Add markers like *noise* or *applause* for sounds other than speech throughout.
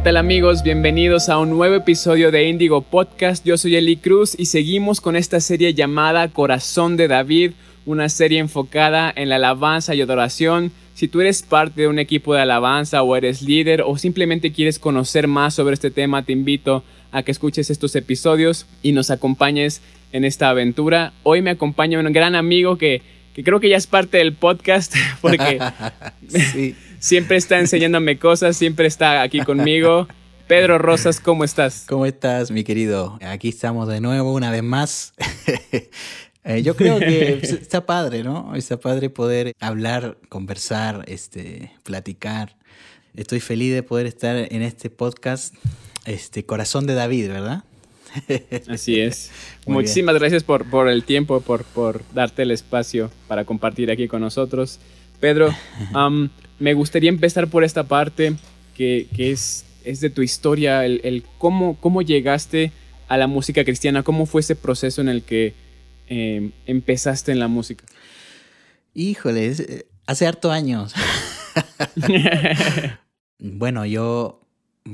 ¿Qué tal amigos? Bienvenidos a un nuevo episodio de Indigo Podcast. Yo soy Eli Cruz y seguimos con esta serie llamada Corazón de David, una serie enfocada en la alabanza y adoración. Si tú eres parte de un equipo de alabanza o eres líder o simplemente quieres conocer más sobre este tema, te invito a que escuches estos episodios y nos acompañes en esta aventura. Hoy me acompaña un gran amigo que, que creo que ya es parte del podcast *laughs* porque... *laughs* sí siempre está enseñándome cosas, siempre está aquí conmigo. Pedro Rosas, ¿cómo estás? ¿Cómo estás, mi querido? Aquí estamos de nuevo, una vez más. *laughs* Eh, yo creo que *laughs* está padre, ¿no? Está padre poder hablar, conversar, este, platicar. Estoy feliz de poder estar en este podcast, este Corazón de David, ¿verdad? *laughs* Así es. Muchísimas gracias por, por el tiempo, por, por darte el espacio para compartir aquí con nosotros. Pedro, me gustaría empezar por esta parte que, es, es, de tu historia, el, cómo, cómo, llegaste a la música cristiana, cómo fue ese proceso en el que em, empezaste en la música. Híjole, eh, hace harto años. *laughs* bueno, yo,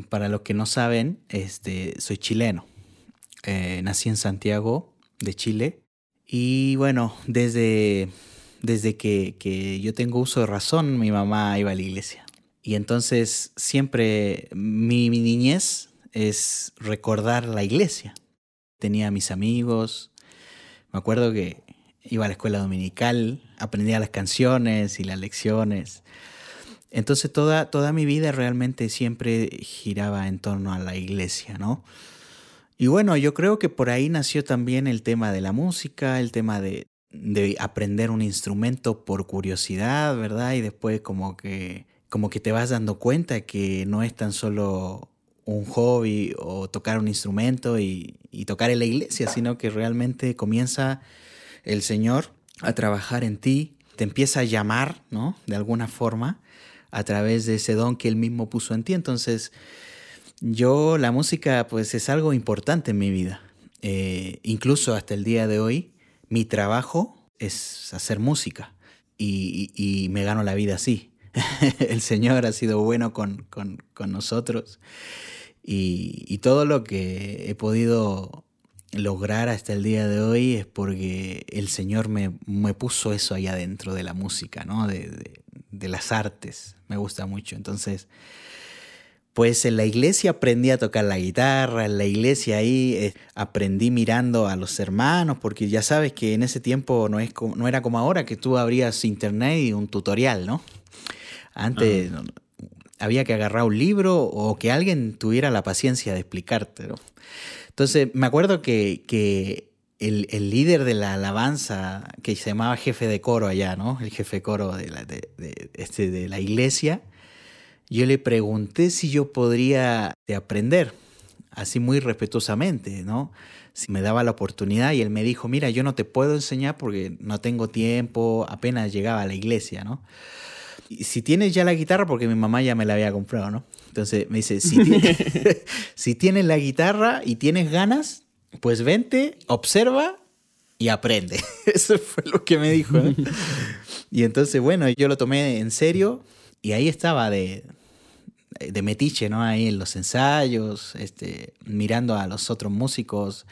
para los que no saben, este, soy chileno. Eh, nací en Santiago de Chile. Y bueno, desde desde que, yo tengo uso de razón, mi mamá iba a la iglesia. Y entonces siempre mi, niñez es recordar la iglesia. Tenía mis amigos, me acuerdo que iba a la escuela dominical, aprendía las canciones y las lecciones. Entonces toda, toda mi vida realmente siempre giraba en torno a la iglesia, ¿no? Y bueno, yo creo que por ahí nació también el tema de la música, el tema de, de aprender un instrumento por curiosidad, ¿verdad? Y después como que, como que te vas dando cuenta que no es tan solo un hobby o tocar un instrumento y, tocar en la iglesia, sino que realmente comienza el Señor a trabajar en ti, te empieza a llamar, ¿no? De alguna forma, a través de ese don que Él mismo puso en ti. Entonces, yo, la música, pues es algo importante en mi vida. Eh, incluso hasta el día de hoy, mi trabajo es hacer música y, me gano la vida así. *laughs* el Señor ha sido bueno con, nosotros y, todo lo que he podido lograr hasta el día de hoy es porque el Señor me, puso eso ahí adentro de la música, ¿no? de, de las artes. Me gusta mucho. Entonces, pues en la iglesia aprendí a tocar la guitarra, en la iglesia ahí eh, aprendí mirando a los hermanos, porque ya sabes que en ese tiempo no, es no era como ahora que tú abrías internet y un tutorial, ¿no? Antes había que agarrar un libro o que alguien tuviera la paciencia de explicarte, ¿no? Entonces me acuerdo que, el, líder de la alabanza, que se llamaba jefe de coro allá, ¿no? El jefe de coro de la, de, este, de la iglesia, yo le pregunté si yo podría aprender, así muy respetuosamente, ¿no? Si me daba la oportunidad y él me dijo, mira, yo no te puedo enseñar porque no tengo tiempo, apenas llegaba a la iglesia, ¿no? Y si tienes ya la guitarra, porque mi mamá ya me la había comprado, ¿no? Entonces me dice, si, *laughs* si tienes la guitarra y tienes ganas, pues vente, observa y aprende. *laughs* Eso fue lo que me dijo. *laughs* y entonces, bueno, yo lo tomé en serio y ahí estaba de, de metiche, ¿no? Ahí en los ensayos, este, mirando a los otros músicos.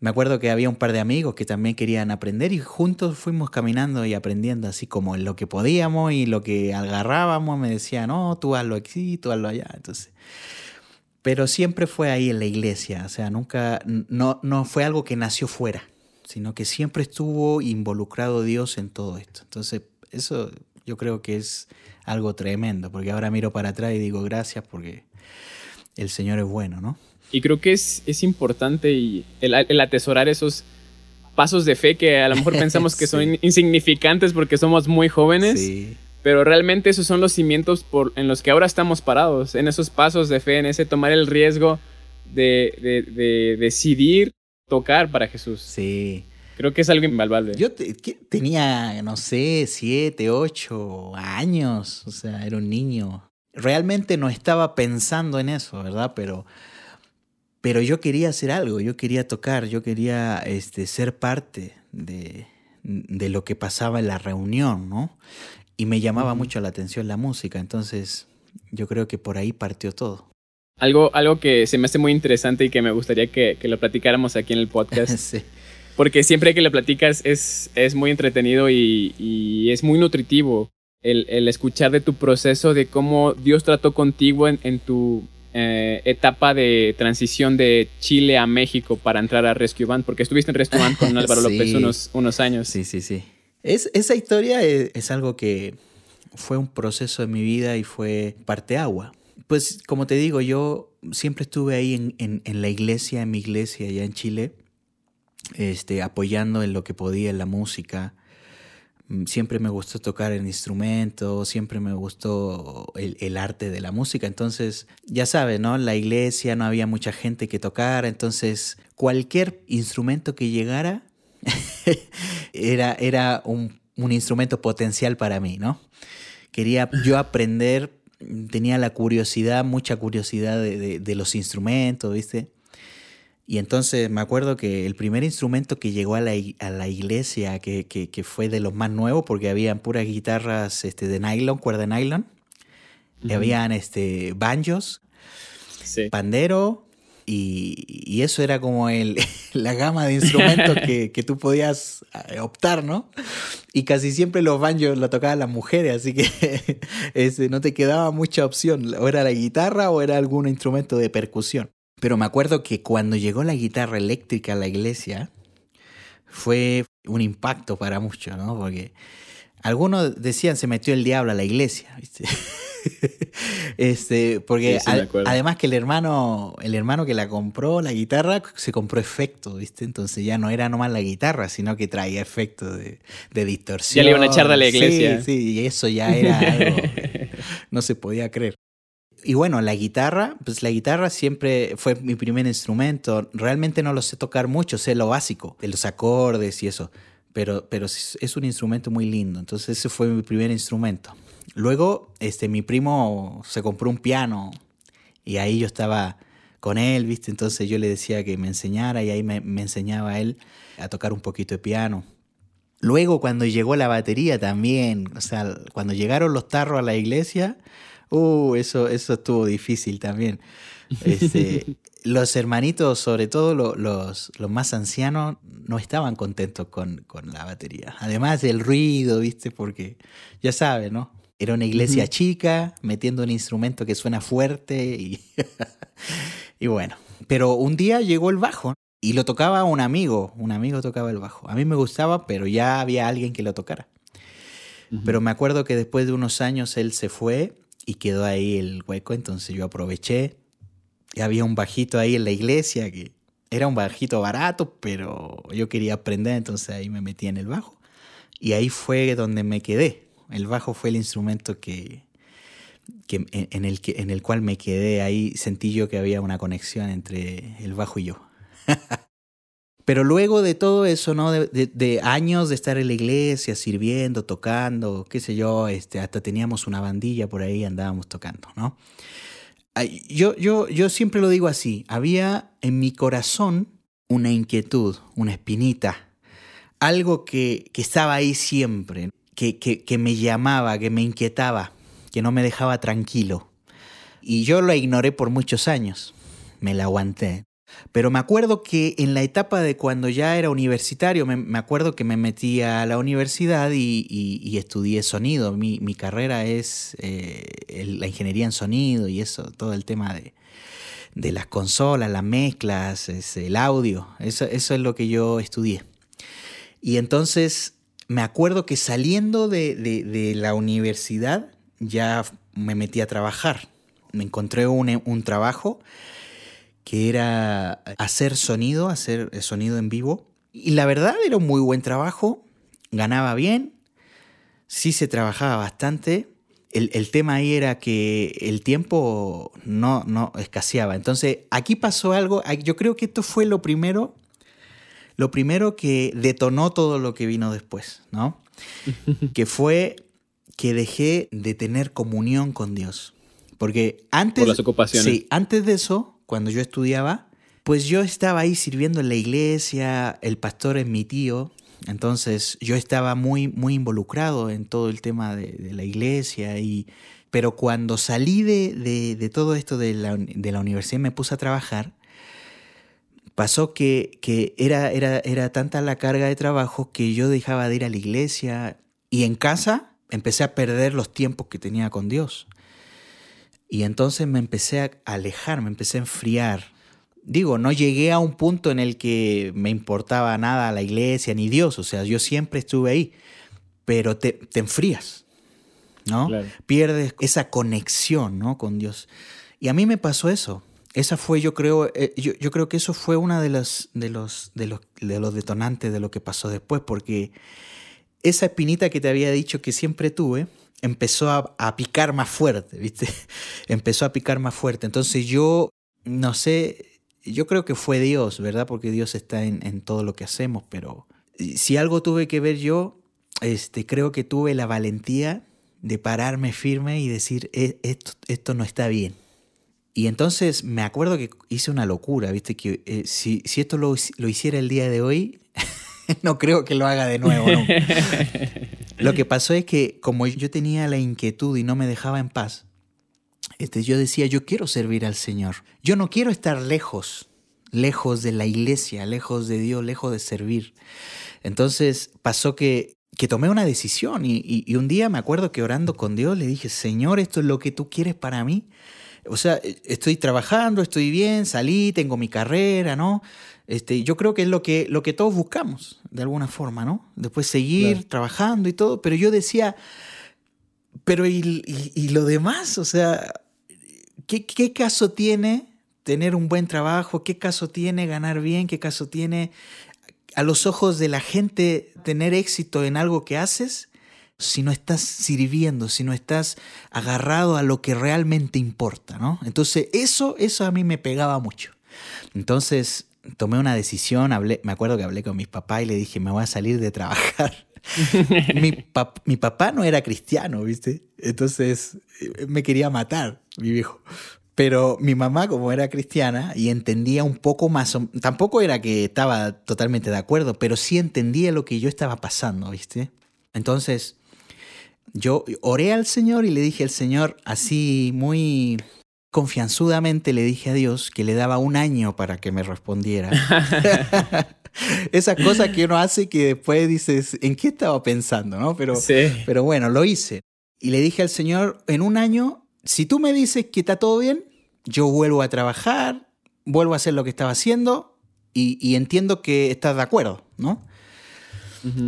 Me acuerdo que había un par de amigos que también querían aprender y juntos fuimos caminando y aprendiendo así como lo que podíamos y lo que agarrábamos me decían, no, tú hazlo aquí, tú hazlo allá. Entonces, pero siempre fue ahí en la iglesia, o sea, nunca, no, no fue algo que nació fuera, sino que siempre estuvo involucrado Dios en todo esto. Entonces, eso yo creo que es algo tremendo, porque ahora miro para atrás y digo gracias porque el Señor es bueno, ¿no? Y creo que es, es importante y el, atesorar esos pasos de fe que a lo mejor pensamos que *laughs* son insignificantes porque somos muy jóvenes. Pero realmente esos son los cimientos por, en los que ahora estamos parados, en esos pasos de fe, en ese tomar el riesgo de, de, de decidir tocar para Jesús. Sí. Creo que es algo invaluable. Yo tenía, no sé, siete, ocho años, o sea, era un niño. Realmente no estaba pensando en eso, ¿verdad? Pero, pero yo quería hacer algo, yo quería tocar, yo quería este, ser parte de, de lo que pasaba en la reunión, ¿no? Y me llamaba mucho la atención la música, entonces yo creo que por ahí partió todo. Algo, algo que se me hace muy interesante y que me gustaría que, que lo platicáramos aquí en el *laughs* podcast. sí. Porque siempre que lo platicas es, es muy entretenido y, y es muy nutritivo el, el, escuchar de tu proceso, de cómo Dios trató contigo en, en tu eh, etapa de transición de Chile a México para entrar a Rescue Band, porque estuviste en Rescue Band con *laughs* Álvaro sí. López unos, unos años. Sí, sí, sí. Es, esa historia es, es, algo que fue un proceso de mi vida y fue parte agua. Pues como te digo, yo siempre estuve ahí en, en, en la iglesia, en mi iglesia allá en Chile, este, apoyando en lo que podía en la música. Siempre me gustó tocar el instrumento, siempre me gustó el, el, arte de la música. Entonces, ya sabes, ¿no? La iglesia no había mucha gente que tocara, entonces cualquier instrumento que llegara *laughs* era, era un, un instrumento potencial para mí, ¿no? Quería yo aprender, tenía la curiosidad, mucha curiosidad de, de, de los instrumentos, ¿viste? Y entonces me acuerdo que el primer instrumento que llegó a la, a la iglesia, que, que, que, fue de los más nuevos, porque habían puras guitarras este, de nylon, cuerda de nylon, uh -huh. habían este, banjos, sí. pandero, y, y, eso era como el, *laughs* la gama de instrumentos *laughs* que, que, tú podías eh, optar, ¿no? Y casi siempre los banjos lo tocaban las mujeres, así que *laughs* no te quedaba mucha opción, o era la guitarra o era algún instrumento de percusión. Pero me acuerdo que cuando llegó la guitarra eléctrica a la iglesia, fue un impacto para muchos, ¿no? Porque algunos decían se metió el diablo a la iglesia, ¿viste? *laughs* este, porque sí, sí, al, además que el hermano, el hermano que la compró, la guitarra, se compró efecto, ¿viste? Entonces ya no era nomás la guitarra, sino que traía efecto de, de distorsión. Ya le iban a echar de la iglesia. Sí, sí, y eso ya era algo, no se podía creer y bueno, la guitarra, pues la guitarra siempre fue mi primer instrumento. Realmente no lo sé tocar mucho, sé lo básico, de los acordes y eso, pero, pero es un instrumento muy lindo. Entonces ese fue mi primer instrumento. Luego, este, mi primo se compró un piano y ahí yo estaba con él, ¿viste? Entonces yo le decía que me enseñara y ahí me, me enseñaba él a tocar un poquito de piano. Luego cuando llegó la batería también, o sea, cuando llegaron los tarros a la iglesia, Uh, eso, eso estuvo difícil también. Este, *laughs* los hermanitos, sobre todo los, los, los, más ancianos, no estaban contentos con, con, la batería. Además del ruido, ¿viste? Porque ya sabes, ¿no? Era una iglesia uh -huh. chica, metiendo un instrumento que suena fuerte y, *laughs* y bueno. Pero un día llegó el bajo y lo tocaba un amigo, un amigo tocaba el bajo. A mí me gustaba, pero ya había alguien que lo tocara. Uh -huh. Pero me acuerdo que después de unos años él se fue y quedó ahí el hueco, entonces yo aproveché. Había un bajito ahí en la iglesia que era un bajito barato, pero yo quería aprender, entonces ahí me metí en el bajo. Y ahí fue donde me quedé. El bajo fue el instrumento que, que, en, el, que, en el cual me quedé. Ahí sentí yo que había una conexión entre el bajo y yo. *laughs* Pero luego de todo eso, ¿no? De, años de estar en la iglesia, sirviendo, tocando, qué sé yo, este, hasta teníamos una bandilla por ahí, andábamos tocando, ¿no? Yo, yo, yo siempre lo digo así, había en mi corazón una inquietud, una espinita, algo que, que estaba ahí siempre, que, que, que me llamaba, que me inquietaba, que no me dejaba tranquilo. Y yo lo ignoré por muchos años, me la aguanté. Pero me acuerdo que en la etapa de cuando ya era universitario, me, me acuerdo que me metí a la universidad y, y, estudié sonido. Mi, mi carrera es eh, la ingeniería en sonido y eso, todo el tema de, de las consolas, las mezclas, es el audio. Eso, eso es lo que yo estudié. Y entonces me acuerdo que saliendo de, de, de la universidad ya me metí a trabajar. Me encontré un, un trabajo que era hacer sonido, hacer sonido en vivo. Y la verdad era un muy buen trabajo, ganaba bien, sí se trabajaba bastante. El, el tema ahí era que el tiempo no, no escaseaba. Entonces aquí pasó algo, yo creo que esto fue lo primero, lo primero que detonó todo lo que vino después, ¿no? *laughs* que fue que dejé de tener comunión con Dios. Porque antes... Por las ocupaciones. Sí, antes de eso, cuando yo estudiaba, pues yo estaba ahí sirviendo en la iglesia, el pastor es mi tío, entonces yo estaba muy, muy involucrado en todo el tema de, de la iglesia y Pero cuando salí de, todo esto de la, universidad me puse a trabajar, pasó que, era, era, era tanta la carga de trabajo que yo dejaba de ir a la iglesia y en casa empecé a perder los tiempos que tenía con Dios. Y entonces me empecé a alejar, me empecé a enfriar. Digo, no llegué a un punto en el que me importaba nada la iglesia ni Dios, o sea, yo siempre estuve ahí, pero te, te enfrías, ¿no? Pierdes esa conexión, ¿no? Con Dios. Y a mí me pasó eso. Esa fue, yo creo, eh, yo, yo, creo que eso fue una de los, de los, de los, de los detonantes de lo que pasó después, porque esa espinita que te había dicho que siempre tuve, empezó a, picar más fuerte, ¿viste? *laughs* empezó a picar más fuerte. Entonces yo, no sé, yo creo que fue Dios, ¿verdad? Porque Dios está en, todo lo que hacemos, pero si algo tuve que ver yo, este, creo que tuve la valentía de pararme firme y decir, e, esto, esto no está bien. Y entonces me acuerdo que hice una locura, ¿viste? Que eh, si, si, esto lo, lo hiciera el día de hoy, *laughs* no creo que lo haga de nuevo. *laughs* lo que pasó es que como yo tenía la inquietud y no me dejaba en paz, este, yo decía, yo quiero servir al Señor. Yo no quiero estar lejos, lejos de la iglesia, lejos de Dios, lejos de servir. Entonces pasó que, que tomé una decisión y, y un día me acuerdo que orando con Dios le dije, Señor, esto es lo que tú quieres para mí. O sea, estoy trabajando, estoy bien, salí, tengo mi carrera, ¿no? Este, yo creo que es lo que, lo que todos buscamos, de alguna forma, ¿no? Después seguir trabajando y todo, pero yo decía, pero ¿y, lo demás? O sea, ¿qué, ¿qué, caso tiene tener un buen trabajo? ¿Qué caso tiene ganar bien? ¿Qué caso tiene a los ojos de la gente tener éxito en algo que haces? si no estás sirviendo, si no estás agarrado a lo que realmente importa, ¿no? Entonces, eso, eso a mí me pegaba mucho. Entonces, tomé una decisión, hablé, me acuerdo que hablé con mis papás y le dije, me voy a salir de trabajar. *laughs* mi, mi, papá no era cristiano, ¿viste? Entonces eh, me quería matar, mi viejo. Pero mi mamá, como era cristiana y entendía un poco más, tampoco era que estaba totalmente de acuerdo, pero sí entendía lo que yo estaba pasando, ¿viste? Entonces, yo oré al Señor y le dije al Señor, así muy confianzudamente le dije a Dios que le daba un año para que me respondiera. *laughs* *laughs* Esa cosa que uno hace que después dices, ¿en qué estaba pensando? ¿no? Pero, pero bueno, lo hice. Y le dije al Señor, en un año, si tú me dices que está todo bien, yo vuelvo a trabajar, vuelvo a hacer lo que estaba haciendo y, entiendo que estás de acuerdo, ¿no?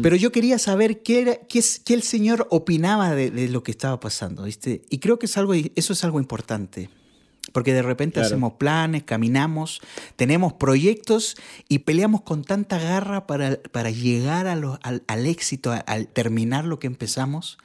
Pero yo quería saber qué, era, qué, qué el Señor opinaba de, de, lo que estaba pasando, ¿viste? Y creo que es algo, eso es algo importante. Porque de repente hacemos planes, caminamos, tenemos proyectos y peleamos con tanta garra para, para llegar a al, al, éxito, al terminar lo que empezamos,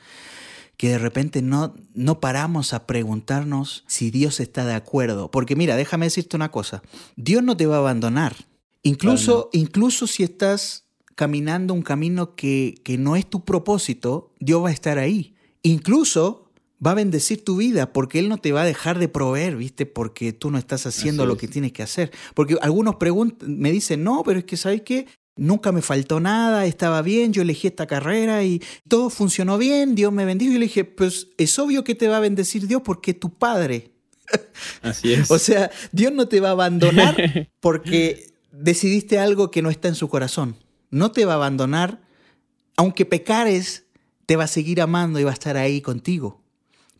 que de repente no, no paramos a preguntarnos si Dios está de acuerdo. Porque mira, déjame decirte una cosa, Dios no te va a abandonar. Incluso, incluso si estás caminando un camino que, que no es tu propósito, Dios va a estar ahí. Incluso va a bendecir tu vida porque Él no te va a dejar de proveer, ¿viste? Porque tú no estás haciendo lo que tienes que hacer. Porque algunos me dicen, no, pero es que, ¿sabes qué? Nunca me faltó nada, estaba bien, yo elegí esta carrera y todo funcionó bien, Dios me bendijo. Y le dije, pues es obvio que te va a bendecir Dios porque es tu Padre. *laughs* Así es. o sea, Dios no te va a abandonar *laughs* porque decidiste algo que no está en su corazón. No te va a abandonar, aunque pecares, te va a seguir amando y va a estar ahí contigo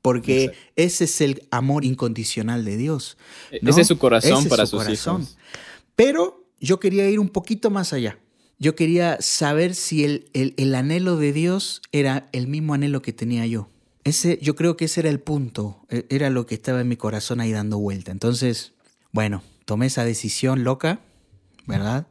porque ese es el amor incondicional de Dios. E-, ese es su corazón para sus hijos. Pero yo quería ir un poquito más allá. Yo quería saber si el, el, anhelo de Dios era el mismo anhelo que tenía yo. Ese, yo creo que ese era el punto, e-, era lo que estaba en mi corazón ahí dando vuelta. Entonces, bueno, tomé esa decisión loca, ¿verdad?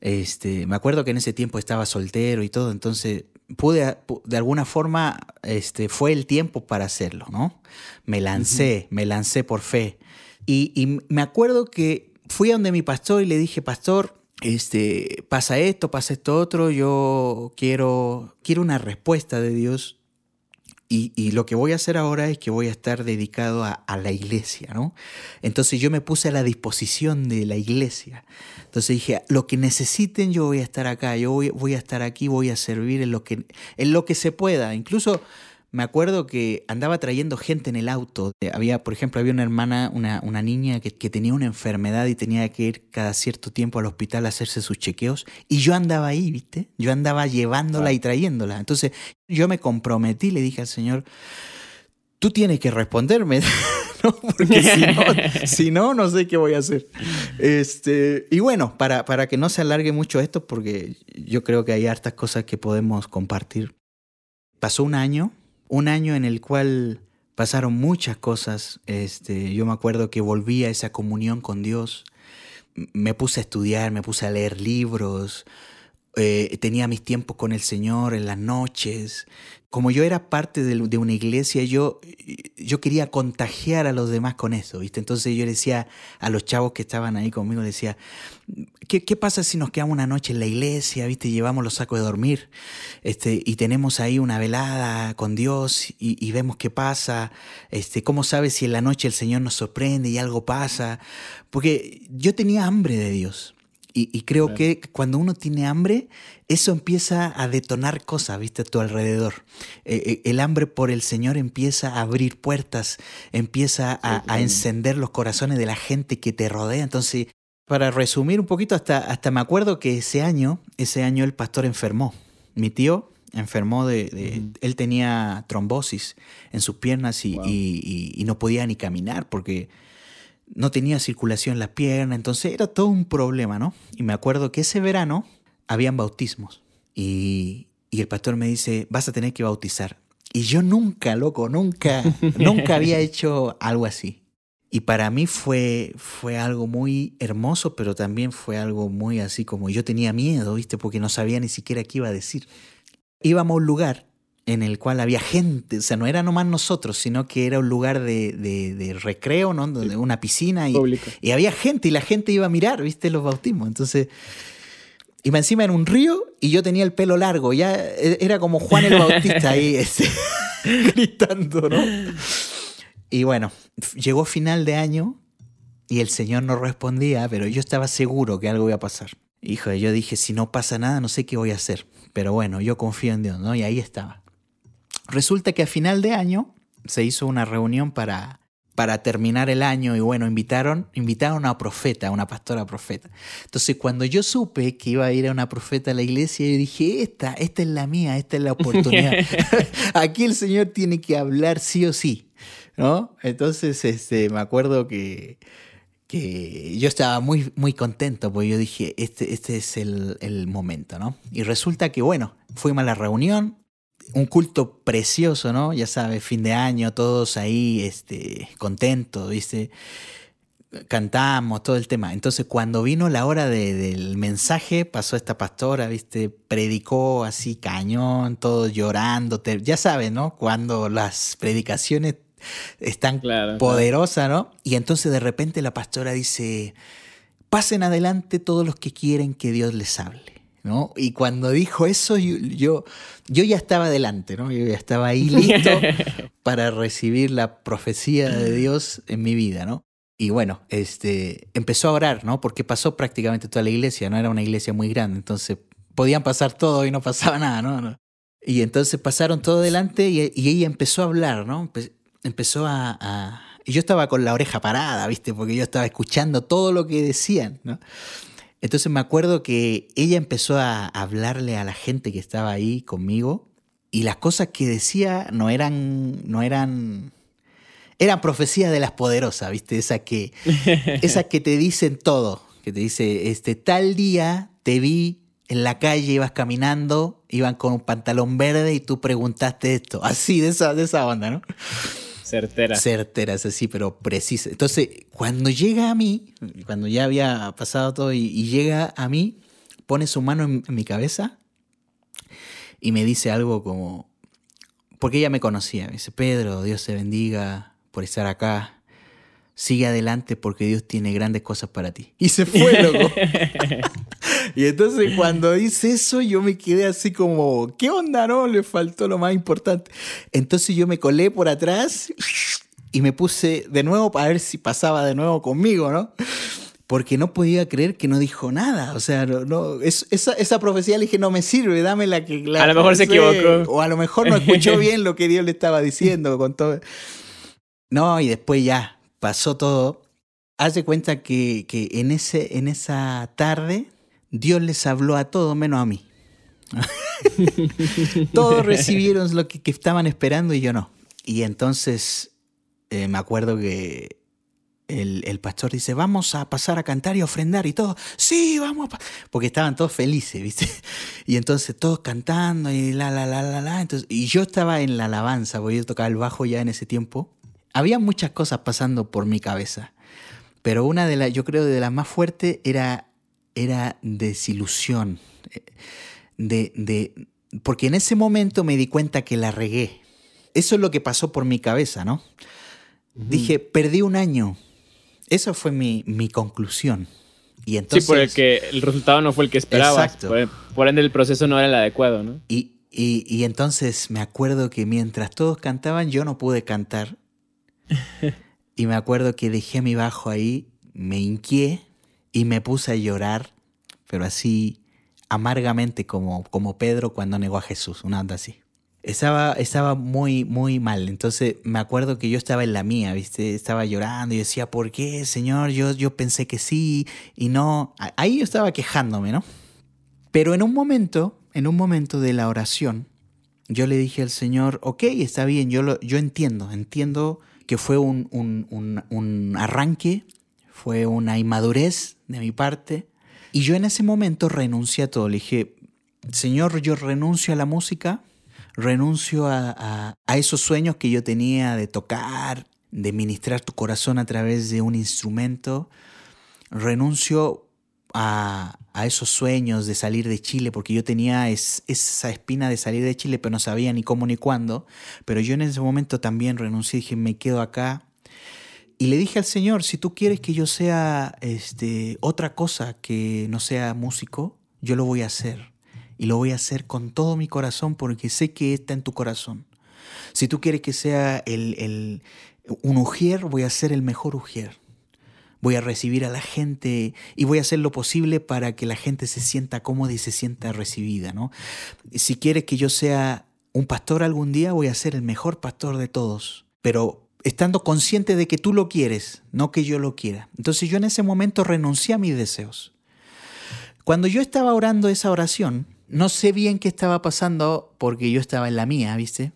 Este, me acuerdo que en ese tiempo estaba soltero y todo, entonces pude, de alguna forma, este, fue el tiempo para hacerlo, ¿no? Me lancé, me lancé por fe. Y, me acuerdo que fui a donde mi pastor y le dije, pastor, este, pasa esto, pasa esto otro, yo quiero, quiero una respuesta de Dios y, lo que voy a hacer ahora es que voy a estar dedicado a, la iglesia, ¿no? Entonces yo me puse a la disposición de la iglesia. Entonces dije, lo que necesiten yo voy a estar acá, yo voy, a estar aquí, voy a servir en lo, que, en lo que se pueda. Incluso me acuerdo que andaba trayendo gente en el auto. Había, por ejemplo, había una hermana, una, una niña que, que, tenía una enfermedad y tenía que ir cada cierto tiempo al hospital a hacerse sus chequeos. Y yo andaba ahí, ¿viste? Yo andaba llevándola y trayéndola. Entonces yo me comprometí, le dije al Señor, tú tienes que responderme. *laughs* ¿no? Porque si no, *laughs* si no, no sé qué voy a hacer. Este, y bueno, para, para que no se alargue mucho esto, porque yo creo que hay hartas cosas que podemos compartir. Pasó un año un año en el cual pasaron muchas cosas. Este, yo me acuerdo que volví a esa comunión con Dios. Me puse a estudiar, me puse a leer libros, eh, tenía mis tiempos con el Señor en las noches. Como yo era parte de, una iglesia, yo, yo quería contagiar a los demás con eso, ¿viste? Entonces yo le decía a los chavos que estaban ahí conmigo, decía, ¿qué, qué pasa si nos quedamos una noche en la iglesia, ¿viste? Llevamos los sacos de dormir este, y tenemos ahí una velada con Dios y, y vemos qué pasa. Este, ¿Cómo sabes si en la noche el Señor nos sorprende y algo pasa? Porque yo tenía hambre de Dios. Y, creo que cuando uno tiene hambre, eso empieza a detonar cosas, viste, a tu alrededor. Eh, eh, el hambre por el Señor empieza a abrir puertas, empieza a, encender los corazones de la gente que te rodea. Entonces, para resumir un poquito, hasta, hasta me acuerdo que ese año, ese año el pastor enfermó. Mi tío enfermó de, él tenía trombosis en sus piernas y, y no podía ni caminar porque no tenía circulación en la pierna, entonces era todo un problema, ¿no? Y me acuerdo que ese verano habían bautismos y, y el pastor me dice, vas a tener que bautizar. Y yo nunca, loco, nunca, *laughs* nunca había hecho algo así. Y para mí fue, fue algo muy hermoso, pero también fue algo muy así como yo tenía miedo, ¿viste? Porque no sabía ni siquiera qué iba a decir. Íbamos a un lugar en el cual había gente, o sea, no era nomás nosotros, sino que era un lugar de, de, recreo, ¿no? De una piscina y, y, había gente y la gente iba a mirar, ¿viste? Los bautismos. Entonces, iba encima en un río y yo tenía el pelo largo, ya e, era como Juan el Bautista ahí *laughs* este, *laughs* gritando, ¿no? Y bueno, llegó final de año y el Señor no respondía, pero yo estaba seguro que algo iba a pasar. Hijo, yo dije, si no pasa nada, no sé qué voy a hacer. Pero bueno, yo confío en Dios, ¿no? Y ahí estaba. Resulta que a final de año se hizo una reunión para, para terminar el año y bueno, invitaron, invitaron a una profeta, a una pastora profeta. Entonces cuando yo supe que iba a ir a una profeta a la iglesia, yo dije, esta, esta es la mía, esta es la oportunidad. *laughs* *laughs* Aquí el Señor tiene que hablar sí o sí, ¿no? Entonces este, me acuerdo que, que yo estaba muy, muy contento, porque yo dije, este, este es el, el momento, ¿no? Y resulta que, bueno, fuimos a la reunión, un culto precioso, ¿no? Ya sabes, fin de año, todos ahí este, contentos, ¿viste? Cantamos, todo el tema. Entonces, cuando vino la hora del mensaje, pasó esta pastora, ¿viste? Predicó así cañón, todos llorando. ya sabes, ¿no? Cuando las predicaciones están poderosas, ¿no? Y entonces de repente la pastora dice, pasen adelante todos los que quieren que Dios les hable. ¿No? Y cuando dijo eso, yo, yo, ya estaba adelante, ¿no? Yo ya estaba ahí listo *laughs* para recibir la profecía de Dios en mi vida, ¿no? Y bueno, este, empezó a orar, ¿no? Porque pasó prácticamente toda la iglesia, no era una iglesia muy grande, entonces podían pasar todo y no pasaba *laughs* nada, ¿no? Y entonces pasaron todo adelante y, ella empezó a hablar, ¿no? Empezó a, a... Y yo estaba con la oreja parada, ¿viste? Porque yo estaba escuchando todo lo que decían, ¿no? Entonces me acuerdo que ella empezó a hablarle a la gente que estaba ahí conmigo y las cosas que decía no eran, no eran, eran profecías de las poderosas, ¿viste? Esas que, *laughs* esas que te dicen todo, que te dice, este, tal día te vi en la calle, ibas caminando, iban con un pantalón verde y tú preguntaste esto, así, de esa, de esa onda, ¿no? Certera. Certera, es así, pero precisa. Entonces, cuando llega a mí, cuando ya había pasado todo y, llega a mí, pone su mano en, mi cabeza y me dice algo como, porque ella me conocía, me dice, Pedro, Dios te bendiga por estar acá. Sigue adelante porque Dios tiene grandes cosas para ti. Y se fue, loco. *laughs* y entonces cuando dice eso, yo me quedé así como, ¿qué onda? No, le faltó lo más importante. Entonces yo me colé por atrás y me puse de nuevo para ver si pasaba de nuevo conmigo, ¿no? porque no podía creer que no dijo nada. O sea, no, esa, esa, profecía le dije, no me sirve, dame la que... a lo mejor se equivocó. O a lo mejor no escuchó *laughs* bien lo que Dios le estaba diciendo con todo. No, y después ya pasó todo. Haz de cuenta que, que en, ese, en esa tarde Dios les habló a todos menos a mí. *laughs* todos recibieron lo que, que, estaban esperando y yo no. Y entonces eh, me acuerdo que el, pastor dice, vamos a pasar a cantar y ofrendar y todo. Sí, vamos a Porque estaban todos felices, ¿viste? *laughs* Y entonces todos cantando y la, la, la, la, la. Entonces, y yo estaba en la alabanza, porque yo tocaba el bajo ya en ese tiempo. Había muchas cosas pasando por mi cabeza. Pero una de las, yo creo, de las más fuertes era, era desilusión. De, de, porque en ese momento me di cuenta que la regué. Eso es lo que pasó por mi cabeza, ¿no? Dije, perdí un año esa fue mi, conclusión. Y entonces, sí, por el que el resultado no fue el que esperaba. Exacto. Por, ende, el proceso no era el adecuado, ¿no? Y, y, entonces me acuerdo que mientras todos cantaban, yo no pude cantar. *laughs* y me acuerdo que dejé mi bajo ahí, me hinqué y me puse a llorar, pero así amargamente como, como Pedro cuando negó a Jesús, una onda así. Estaba, estaba muy, muy mal. Entonces me acuerdo que yo estaba en la mía, ¿viste? Estaba llorando y decía, ¿por qué, Señor? Yo, yo pensé que sí y no. Ahí yo estaba quejándome, ¿no? Pero en un momento, en un momento de la oración, yo le dije al Señor, ok, está bien, yo, lo, yo entiendo, entiendo que fue un, un, un, un arranque, fue una inmadurez de mi parte. Y yo en ese momento renuncié a todo. Le dije, Señor, yo renuncio a la música, renuncio a, esos sueños que yo tenía de tocar, de ministrar tu corazón a través de un instrumento. Renuncio a, esos sueños de salir de Chile, porque yo tenía esa espina de salir de Chile, pero no sabía ni cómo ni cuándo. Pero yo en ese momento también renuncié, dije, me quedo acá. Y le dije al Señor, si tú quieres que yo sea este, otra cosa que no sea músico, yo lo voy a hacer y lo voy a hacer con todo mi corazón porque sé que está en tu corazón. Si tú quieres que sea el, un ujier, voy a ser el mejor ujier. Voy a recibir a la gente y voy a hacer lo posible para que la gente se sienta cómoda y se sienta recibida. ¿no? Si quieres que yo sea un pastor algún día, voy a ser el mejor pastor de todos. Pero estando consciente de que tú lo quieres, no que yo lo quiera. Entonces yo en ese momento renuncié a mis deseos. Cuando yo estaba orando esa oración, no sé bien qué estaba pasando porque yo estaba en la mía, ¿viste?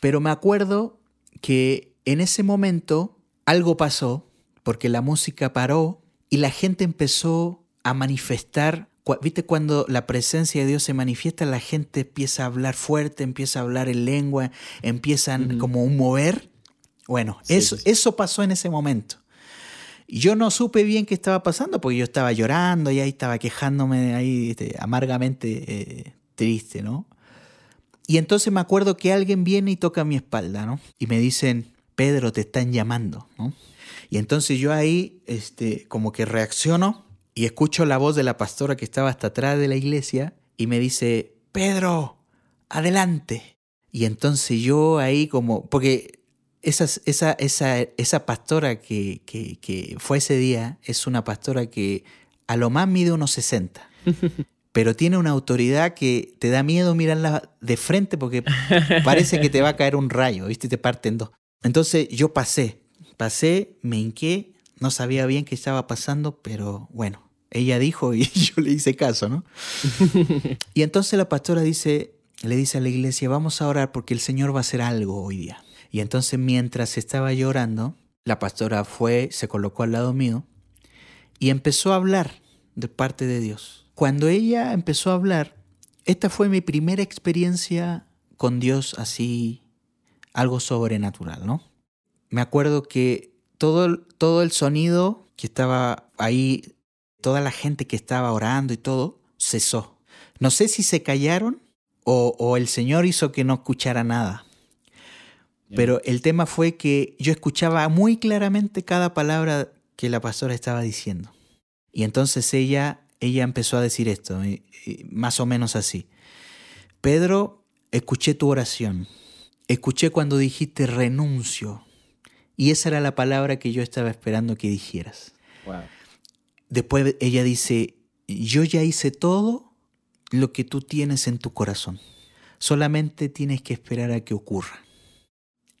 Pero me acuerdo que en ese momento algo pasó porque la música paró y la gente empezó a manifestar. ¿Viste cuando la presencia de Dios se manifiesta? La gente empieza a hablar fuerte, empieza a hablar en lengua, empiezan como un mover. Bueno, eso, eso pasó en ese momento. Yo no supe bien qué estaba pasando porque yo estaba llorando y ahí estaba quejándome ahí este, amargamente eh, triste, ¿no? Y entonces me acuerdo que alguien viene y toca mi espalda, ¿no? Y me dicen, Pedro, te están llamando, ¿no? Y entonces yo ahí, este, como que reacciono y escucho la voz de la pastora que estaba hasta atrás de la iglesia y me dice, Pedro, adelante. Y entonces yo ahí como, porque esa, esa, esa, esa pastora que, que, fue ese día es una pastora que a lo más mide unos 60. *laughs* pero tiene una autoridad que te da miedo mirarla de frente porque parece que te va a caer un rayo, ¿viste? Te parten dos. Entonces yo pasé, pasé, me hinqué, no sabía bien qué estaba pasando, pero bueno, ella dijo y *laughs* yo le hice caso, ¿no? *laughs* y entonces la pastora dice, le dice a la iglesia, vamos a orar porque el Señor va a hacer algo hoy día. Y entonces mientras estaba llorando, la pastora fue, se colocó al lado mío y empezó a hablar de parte de Dios. Cuando ella empezó a hablar, esta fue mi primera experiencia con Dios así, algo sobrenatural, ¿no? Me acuerdo que todo, todo el sonido que estaba ahí, toda la gente que estaba orando y todo, cesó. No sé si se callaron o, o el Señor hizo que no escuchara nada. Pero el tema fue que yo escuchaba muy claramente cada palabra que la pastora estaba diciendo. Y entonces ella, ella empezó a decir esto, más o menos así. Pedro, escuché tu oración. Escuché cuando dijiste renuncio. Y esa era la palabra que yo estaba esperando que dijeras. después ella dice, yo ya hice todo lo que tú tienes en tu corazón. Solamente tienes que esperar a que ocurra.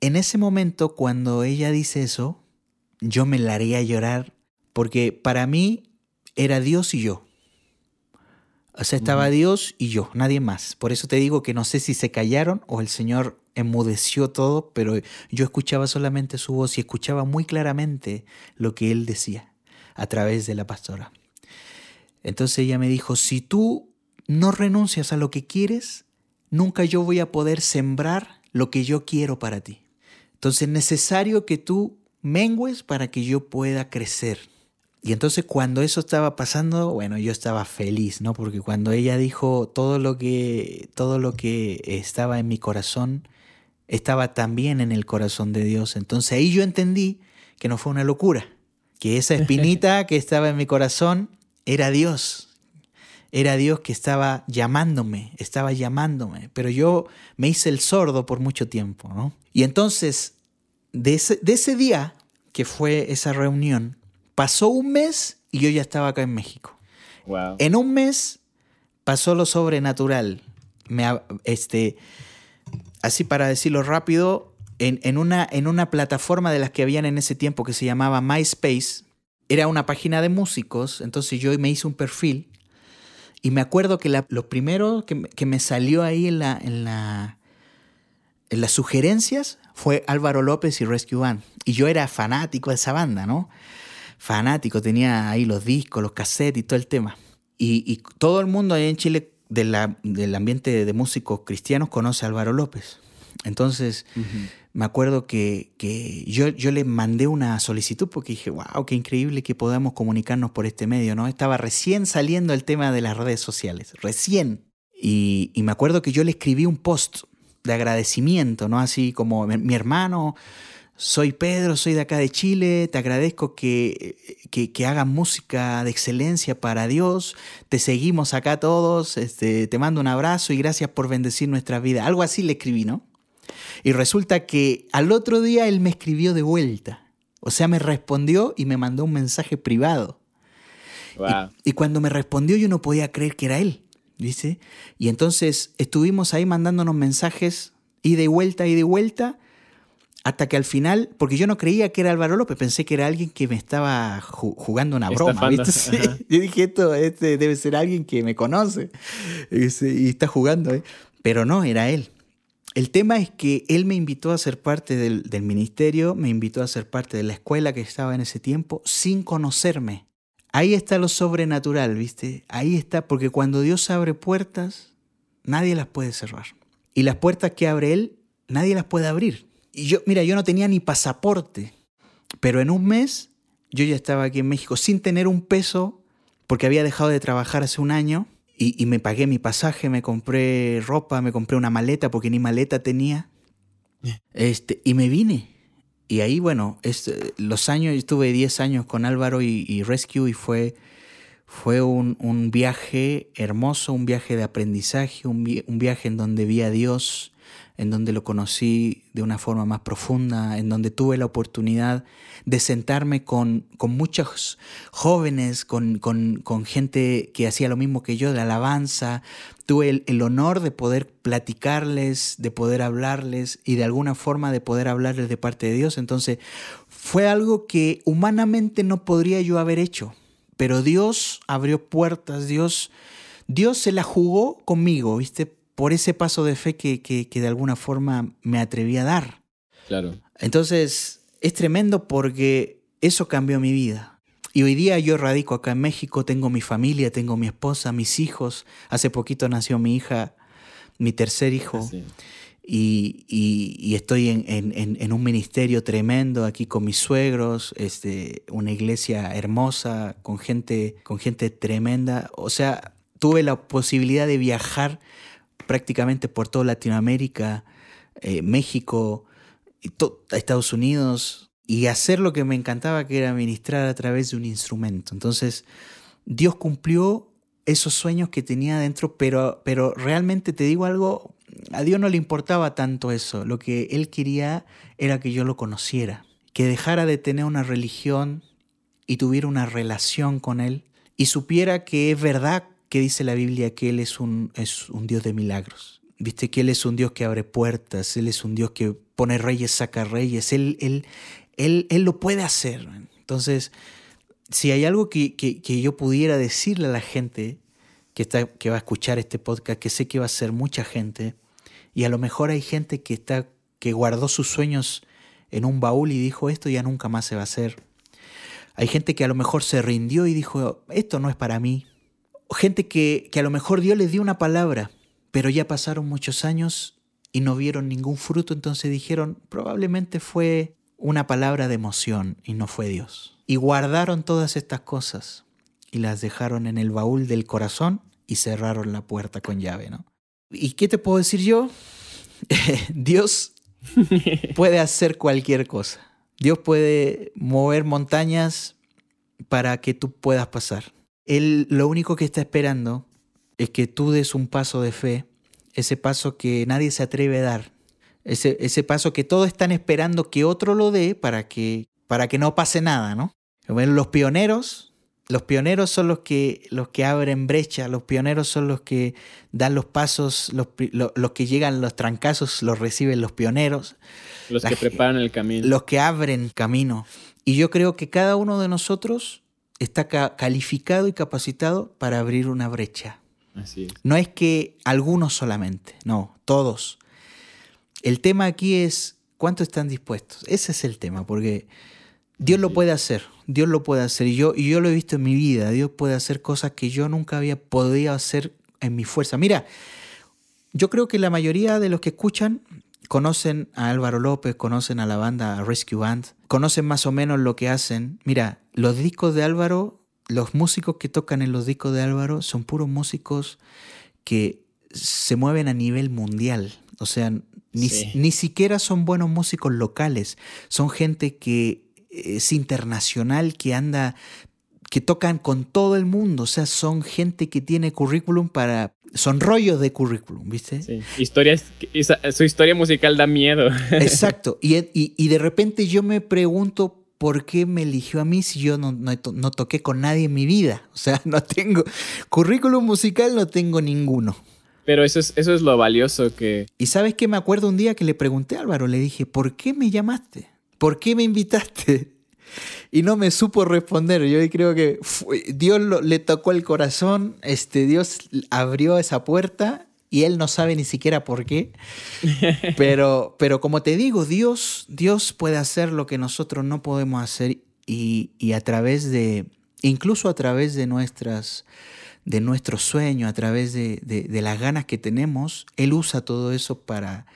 En ese momento, cuando ella dice eso, yo me la haría llorar porque para mí era Dios y yo. O sea, estaba Dios y yo, nadie más. Por eso te digo que no sé si se callaron o el Señor enmudeció todo, pero yo escuchaba solamente su voz y escuchaba muy claramente lo que Él decía a través de la pastora. Entonces ella me dijo, si tú no renuncias a lo que quieres, nunca yo voy a poder sembrar lo que yo quiero para ti. Entonces es necesario que tú mengues para que yo pueda crecer. Y entonces cuando eso estaba pasando, bueno, yo estaba feliz, ¿no? Porque cuando ella dijo todo lo que todo lo que estaba en mi corazón estaba también en el corazón de Dios. Entonces ahí yo entendí que no fue una locura, que esa espinita *laughs* que estaba en mi corazón era Dios. Era Dios que estaba llamándome, estaba llamándome, pero yo me hice el sordo por mucho tiempo, ¿no? Y entonces, de ese, de ese día que fue esa reunión, Pasó un mes y yo ya estaba acá en México. En un mes pasó lo sobrenatural. Me, este, así para decirlo rápido, en, una, en una plataforma de las que habían en ese tiempo que se llamaba MySpace, era una página de músicos, entonces yo me hice un perfil y me acuerdo que lo primero que, me salió ahí en, la, en, la, en las sugerencias fue Álvaro López y Rescue Band. Y yo era fanático de esa banda, ¿no? fanático, tenía ahí los discos, los cassettes y todo el tema. Y, todo el mundo ahí en Chile del ambiente de músicos cristianos conoce a Álvaro López. Entonces, me acuerdo que, yo, yo, le mandé una solicitud porque dije, wow, qué increíble que podamos comunicarnos por este medio, ¿no? Estaba recién saliendo el tema de las redes sociales, recién. Y, y me acuerdo que yo le escribí un post de agradecimiento, ¿no? Así como mi hermano soy Pedro, soy de acá de Chile, te agradezco que, que, hagas música de excelencia para Dios, te seguimos acá todos, este, te mando un abrazo y gracias por bendecir nuestra vida. Algo así le escribí, ¿no? Y resulta que al otro día él me escribió de vuelta, o sea, me respondió y me mandó un mensaje privado. Y, y, cuando me respondió yo no podía creer que era él, dice. Y entonces estuvimos ahí mandándonos mensajes y de vuelta y de vuelta hasta que al final, porque yo no creía que era Álvaro López, pensé que era alguien que me estaba jugando una broma. ¿viste? *laughs* Yo dije, esto este debe ser alguien que me conoce y está jugando. ¿eh? Pero no, era él. El tema es que él me invitó a ser parte del, del, ministerio, me invitó a ser parte de la escuela que estaba en ese tiempo, sin conocerme. Ahí está lo sobrenatural, ¿viste? Ahí está, porque cuando Dios abre puertas, nadie las puede cerrar. Y las puertas que abre Él, nadie las puede abrir. Y yo, mira, yo no tenía ni pasaporte, pero en un mes yo ya estaba aquí en México sin tener un peso porque había dejado de trabajar hace un año y, me pagué mi pasaje, me compré ropa, me compré una maleta porque ni maleta tenía. Este, y me vine. Y ahí, bueno, los años, estuve 10 años con Álvaro y, Rescue y fue, fue un, un, viaje hermoso, un viaje de aprendizaje, un, un viaje en donde vi a Dios en donde lo conocí de una forma más profunda, en donde tuve la oportunidad de sentarme con, con muchos jóvenes, con, gente que hacía lo mismo que yo, de alabanza. Tuve el, honor de poder platicarles, de poder hablarles y de alguna forma de poder hablarles de parte de Dios. Entonces fue algo que humanamente no podría yo haber hecho, pero Dios abrió puertas, Dios, Dios se la jugó conmigo, ¿viste? Por ese paso de fe que, que, de alguna forma me atreví a dar. Claro. Entonces, es tremendo porque eso cambió mi vida. Y hoy día yo radico acá en México, tengo mi familia, tengo mi esposa, mis hijos. Hace poquito nació mi hija, mi tercer hijo. Ah, y, y, estoy en, en, en, un ministerio tremendo aquí con mis suegros, este, una iglesia hermosa, con gente, con gente tremenda. O sea, tuve la posibilidad de viajar prácticamente por toda Latinoamérica, eh, México, y Estados Unidos, y hacer lo que me encantaba, que era ministrar a través de un instrumento. Entonces, Dios cumplió esos sueños que tenía dentro, pero, pero realmente te digo algo, a Dios no le importaba tanto eso, lo que Él quería era que yo lo conociera, que dejara de tener una religión y tuviera una relación con Él y supiera que es verdad que dice la Biblia que Él es un, es un Dios de milagros. Viste que Él es un Dios que abre puertas, Él es un Dios que pone reyes, saca reyes, Él, él, él, él lo puede hacer. Entonces, si hay algo que, que, yo pudiera decirle a la gente que, está, que va a escuchar este podcast, que sé que va a ser mucha gente, y a lo mejor hay gente que, está, que guardó sus sueños en un baúl y dijo, esto ya nunca más se va a hacer. Hay gente que a lo mejor se rindió y dijo, esto no es para mí. Gente que, que a lo mejor Dios les dio una palabra, pero ya pasaron muchos años y no vieron ningún fruto, entonces dijeron, probablemente fue una palabra de emoción y no fue Dios. Y guardaron todas estas cosas y las dejaron en el baúl del corazón y cerraron la puerta con llave, ¿no? ¿Y qué te puedo decir yo? *laughs* Dios *laughs* puede hacer cualquier cosa. Dios puede mover montañas para que tú puedas pasar. Él lo único que está esperando es que tú des un paso de fe, ese paso que nadie se atreve a dar, ese, ese paso que todos están esperando que otro lo dé para que, para que no pase nada, ¿no? los pioneros, los pioneros son los que, los que abren brecha, los pioneros son los que dan los pasos, los, los, que llegan los trancazos, los reciben los pioneros. Los que preparan el camino. Los que abren camino. Y yo creo que cada uno de nosotros está calificado y capacitado para abrir una brecha. Así es. No es que algunos solamente, no, todos. El tema aquí es cuánto están dispuestos. Ese es el tema, porque Dios lo puede hacer, Dios lo puede hacer. Y yo, y yo lo he visto en mi vida, Dios puede hacer cosas que yo nunca había podido hacer en mi fuerza. Mira, yo creo que la mayoría de los que escuchan conocen a Álvaro López, conocen a la banda Rescue Band, conocen más o menos lo que hacen. Mira, los discos de Álvaro, los músicos que tocan en los discos de Álvaro son puros músicos que se mueven a nivel mundial. O sea, ni, ni siquiera son buenos músicos locales, son gente que es internacional, que anda, que tocan con todo el mundo, o sea, son gente que tiene currículum para, son rollos de currículum, ¿viste? Sí, historias, su historia musical da miedo. *laughs* Exacto, y, y, de repente yo me pregunto ¿por qué me eligió a mí si yo no, no, no, toqué con nadie en mi vida? O sea, *laughs* no tengo currículum musical, no tengo ninguno. Pero eso es, eso es lo valioso que... Y sabes que me acuerdo un día que le pregunté a Álvaro, le dije, ¿por qué me llamaste? ¿por qué me invitaste? Y no me supo responder. Yo creo que Dios le tocó el corazón, este, Dios abrió esa puerta y él no sabe ni siquiera por qué. *laughs* Pero, pero como te digo, Dios, Dios puede hacer lo que nosotros no podemos hacer y, a través de, incluso a través de nuestras de nuestro sueño, a través de, de las ganas que tenemos, Él usa todo eso para,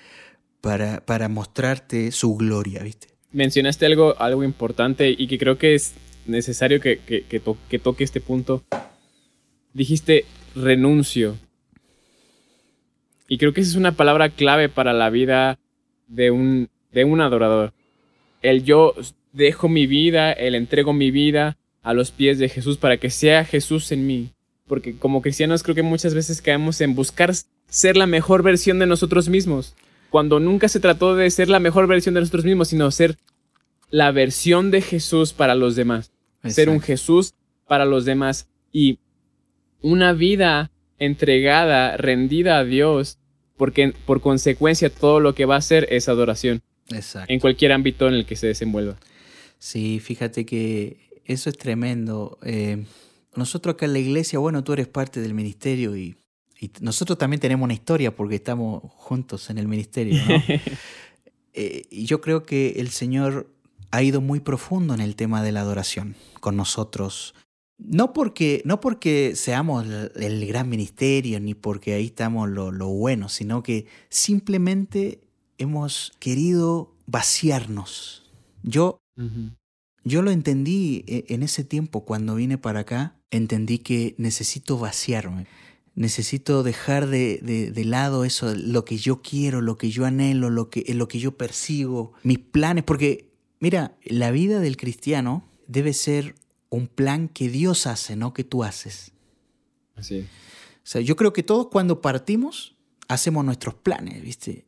para, para mostrarte su gloria, ¿viste? Mencionaste algo, algo importante y que creo que es necesario que, que, toque este punto. Dijiste renuncio. Y creo que esa es una palabra clave para la vida de un, de un adorador. El yo dejo mi vida, el entrego mi vida a los pies de Jesús para que sea Jesús en mí. Porque como cristianos creo que muchas veces caemos en buscar ser la mejor versión de nosotros mismos cuando nunca se trató de ser la mejor versión de nosotros mismos, sino ser la versión de Jesús para los demás. Ser un Jesús para los demás. Y una vida entregada, rendida a Dios, porque por consecuencia todo lo que va a hacer es adoración. Exacto. En cualquier ámbito en el que se desenvuelva. Sí, fíjate que eso es tremendo. Eh, nosotros acá en la iglesia, bueno, tú eres parte del ministerio y y nosotros también tenemos una historia porque estamos juntos en el ministerio. ¿no? *laughs* Eh, y yo creo que el Señor ha ido muy profundo en el tema de la adoración con nosotros. No porque, no porque seamos el, gran ministerio ni porque ahí estamos lo, lo bueno, sino que simplemente hemos querido vaciarnos. Yo, yo lo entendí eh, en ese tiempo cuando vine para acá, entendí que necesito vaciarme necesito dejar de, de, lado eso, lo que yo quiero, lo que yo anhelo, lo que, lo que yo persigo, mis planes, porque mira, la vida del cristiano debe ser un plan que Dios hace, no que tú haces. Así. O sea, yo creo que todos cuando partimos hacemos nuestros planes, ¿viste?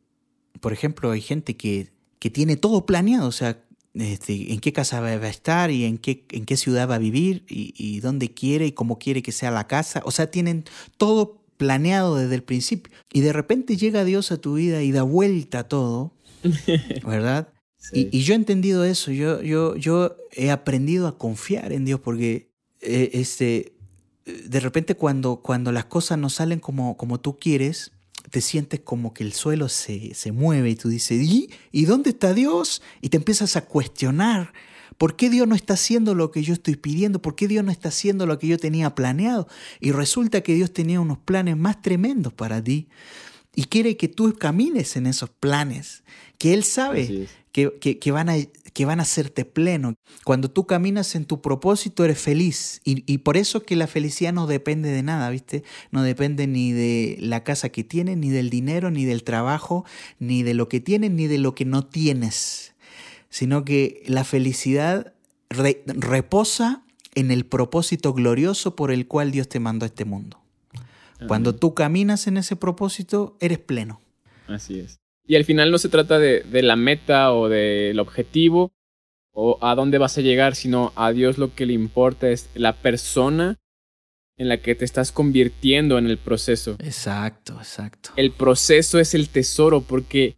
Por ejemplo, hay gente que, que tiene todo planeado, o sea, este, en qué casa va a estar y en qué, en qué ciudad va a vivir y, y dónde quiere y cómo quiere que sea la casa. O sea, tienen todo planeado desde el principio. Y de repente llega Dios a tu vida y da vuelta a todo, *laughs* ¿verdad? Y, y, yo he entendido eso, yo, yo, yo he aprendido a confiar en Dios porque eh, este, de repente cuando, cuando las cosas no salen como, como tú quieres, te sientes como que el suelo se, se mueve y tú dices, ¿y? ¿y dónde está Dios? Y te empiezas a cuestionar. ¿Por qué Dios no está haciendo lo que yo estoy pidiendo? ¿Por qué Dios no está haciendo lo que yo tenía planeado? Y resulta que Dios tenía unos planes más tremendos para ti y quiere que tú camines en esos planes, que Él sabe que, que, van a, que van a hacerte pleno. Cuando tú caminas en tu propósito eres feliz y, y, por eso que la felicidad no depende de nada, ¿viste? No depende ni de la casa que tienes, ni del dinero, ni del trabajo, ni de lo que tienes, ni de lo que no tienes, sino que la felicidad re, reposa en el propósito glorioso por el cual Dios te mandó a este mundo. Cuando tú caminas en ese propósito, eres pleno. Así es. Y al final no se trata de, de, la meta o del objetivo o a dónde vas a llegar, sino a Dios lo que le importa es la persona en la que te estás convirtiendo en el proceso. Exacto, exacto. El proceso es el tesoro porque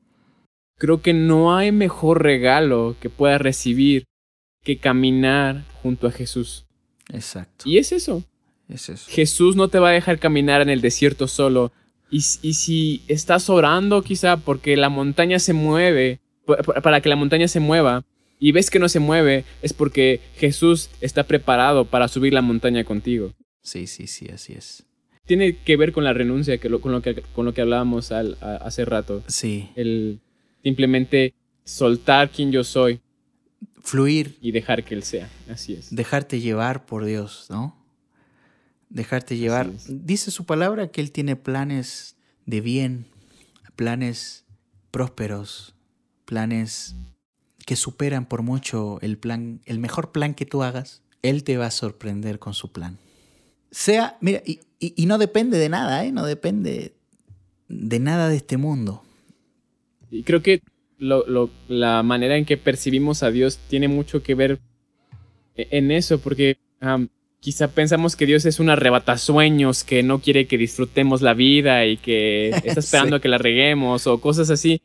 creo que no hay mejor regalo que puedas recibir que caminar junto a Jesús. Exacto. Y es eso. Es eso. Jesús no te va a dejar caminar en el desierto solo. Y, y, si estás orando quizá porque la montaña se mueve, para que la montaña se mueva, y ves que no se mueve, es porque Jesús está preparado para subir la montaña contigo. Sí, sí, sí, así es. Tiene que ver con la renuncia, que lo, con, lo que, con lo que hablábamos al, a, hace rato. Sí. El simplemente soltar quien yo soy. Fluir. Y dejar que Él sea. Así es. Dejarte llevar por Dios, ¿no? Dejarte llevar. Dice su palabra que Él tiene planes de bien, planes prósperos, planes que superan por mucho el plan, el mejor plan que tú hagas. Él te va a sorprender con su plan. Sea, mira, y, y, y no depende de nada, ¿eh? No depende de nada de este mundo. Y creo que lo, lo, la manera en que percibimos a Dios tiene mucho que ver e, en eso, porque um, quizá pensamos que Dios es un arrebatasueños que no quiere que disfrutemos la vida y que *laughs* está esperando sí. a que la reguemos o cosas así.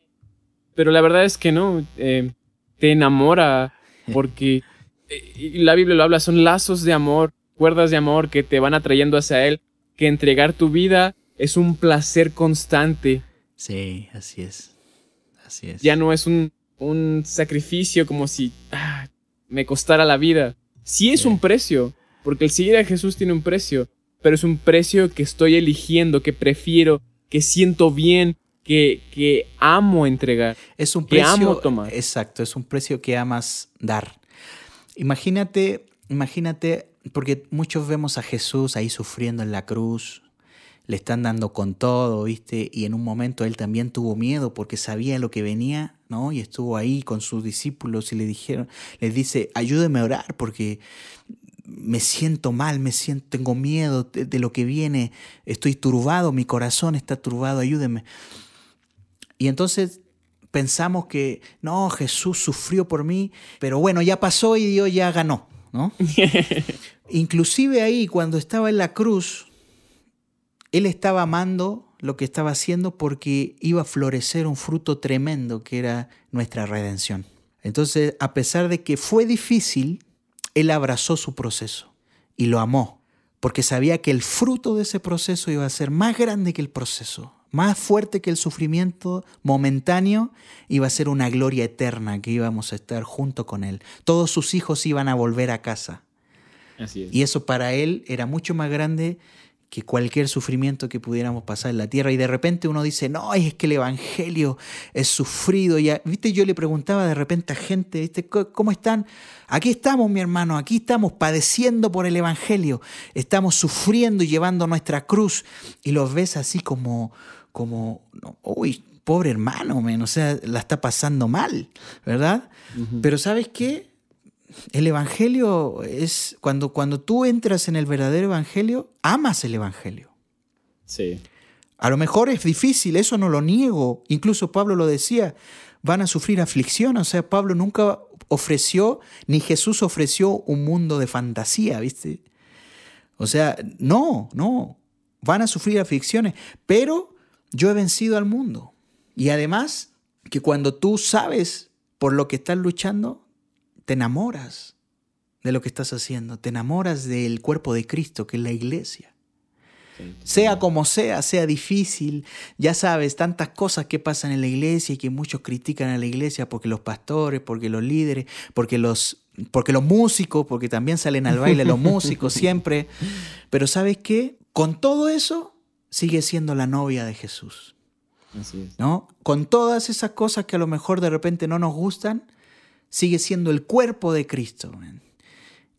Pero la verdad es que no, eh, te enamora porque eh, la Biblia lo habla, son lazos de amor, cuerdas de amor que te van atrayendo hacia Él, que entregar tu vida es un placer constante. Sí, así es. Así es. Ya no es un, un sacrificio como si ah, me costara la vida. Sí es sí. un precio, porque el seguir a Jesús tiene un precio, pero es un precio que estoy eligiendo, que prefiero, que siento bien, que, que amo entregar. Es un precio. Que amo tomar. Exacto, es un precio que amas dar. Imagínate, imagínate, porque muchos vemos a Jesús ahí sufriendo en la cruz, le están dando con todo, ¿viste? Y en un momento él también tuvo miedo porque sabía lo que venía, ¿no? Y estuvo ahí con sus discípulos y le dijeron, les dice, ayúdeme a orar porque me siento mal, me siento, tengo miedo de, de, lo que viene, estoy turbado, mi corazón está turbado, ayúdeme. Y entonces pensamos que, no, Jesús sufrió por mí, pero bueno, ya pasó y Dios ya ganó, ¿no? *laughs* Inclusive ahí, cuando estaba en la cruz, Él estaba amando lo que estaba haciendo porque iba a florecer un fruto tremendo que era nuestra redención. Entonces, a pesar de que fue difícil, él abrazó su proceso y lo amó, porque sabía que el fruto de ese proceso iba a ser más grande que el proceso, más fuerte que el sufrimiento momentáneo, iba a ser una gloria eterna que íbamos a estar junto con Él. Todos sus hijos iban a volver a casa. Y eso para Él era mucho más grande que cualquier sufrimiento que pudiéramos pasar en la tierra. Y de repente uno dice, no, es que el Evangelio es sufrido. Ya, ¿viste? Yo le preguntaba de repente a gente, ¿viste? ¿Cómo están? Aquí estamos, mi hermano, aquí estamos padeciendo por el Evangelio. Estamos sufriendo y llevando nuestra cruz. Y los ves así como, como, uy, pobre hermano, man, o sea, la está pasando mal, ¿verdad? Uh -huh. Pero ¿sabes qué? El Evangelio es, cuando, cuando tú entras en el verdadero Evangelio, amas el Evangelio. Sí. A lo mejor es difícil, eso no lo niego. Incluso Pablo lo decía, van a sufrir aflicción. O sea, Pablo nunca ofreció, ni Jesús ofreció un mundo de fantasía, ¿viste? O sea, no, no, van a sufrir aflicciones, pero yo he vencido al mundo. Y además, que cuando tú sabes por lo que estás luchando, te enamoras de lo que estás haciendo, te enamoras del cuerpo de Cristo, que es la iglesia. Sea como sea, sea difícil, ya sabes, tantas cosas que pasan en la iglesia y que muchos critican a la iglesia porque los pastores, porque los líderes, porque los, porque los músicos, porque también salen al baile los *laughs* músicos siempre. Pero ¿sabes qué? Con todo eso, sigue siendo la novia de Jesús. ¿no? Con todas esas cosas que a lo mejor de repente no nos gustan, sigue siendo el cuerpo de Cristo.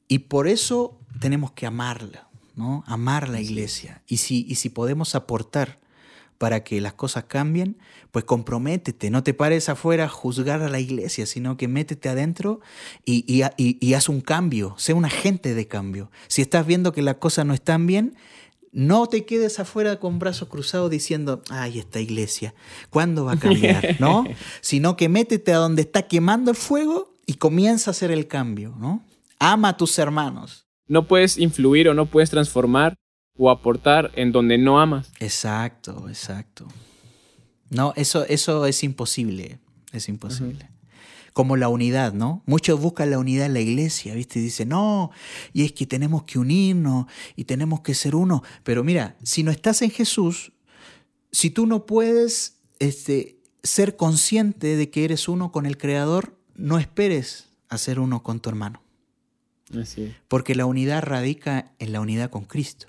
Y por eso tenemos que amarla, ¿no? Amar la iglesia. Y si, y si podemos aportar para que las cosas cambien, pues comprométete, no te pares afuera a juzgar a la iglesia, sino que métete adentro y, y, y haz un cambio, sé un agente de cambio. Si estás viendo que las cosas no están bien, no te quedes afuera con brazos cruzados diciendo, ay, esta iglesia, ¿cuándo va a cambiar? ¿No? *laughs* Sino que métete a donde está quemando el fuego y comienza a hacer el cambio, ¿no? Ama a tus hermanos. No puedes influir o no puedes transformar o aportar en donde no amas. Exacto, exacto. No, eso, eso es imposible, es imposible como la unidad, ¿no? Muchos buscan la unidad en la iglesia, ¿viste? Y dicen, no, y es que tenemos que unirnos y tenemos que ser uno. Pero mira, si no estás en Jesús, si tú no puedes este, ser consciente de que eres uno con el Creador, no esperes a ser uno con tu hermano. Así Porque la unidad radica en la unidad con Cristo.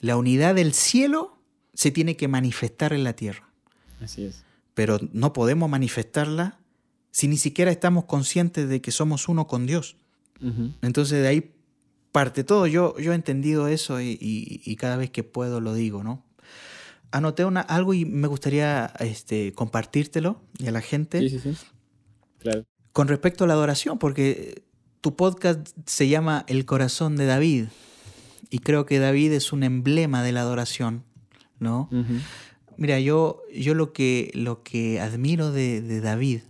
La unidad del cielo se tiene que manifestar en la tierra. Así es. Pero no podemos manifestarla si ni siquiera estamos conscientes de que somos uno con Dios? Entonces de ahí parte todo. Yo, yo he entendido eso y, cada vez que puedo lo digo, ¿no? Anoté una, algo y me gustaría este, compartírtelo y a la gente. Sí, sí, sí. Claro. Con respecto a la adoración, porque tu podcast se llama El corazón de David y creo que David es un emblema de la adoración, ¿no? Mira, yo, yo lo, que, lo que admiro de, de David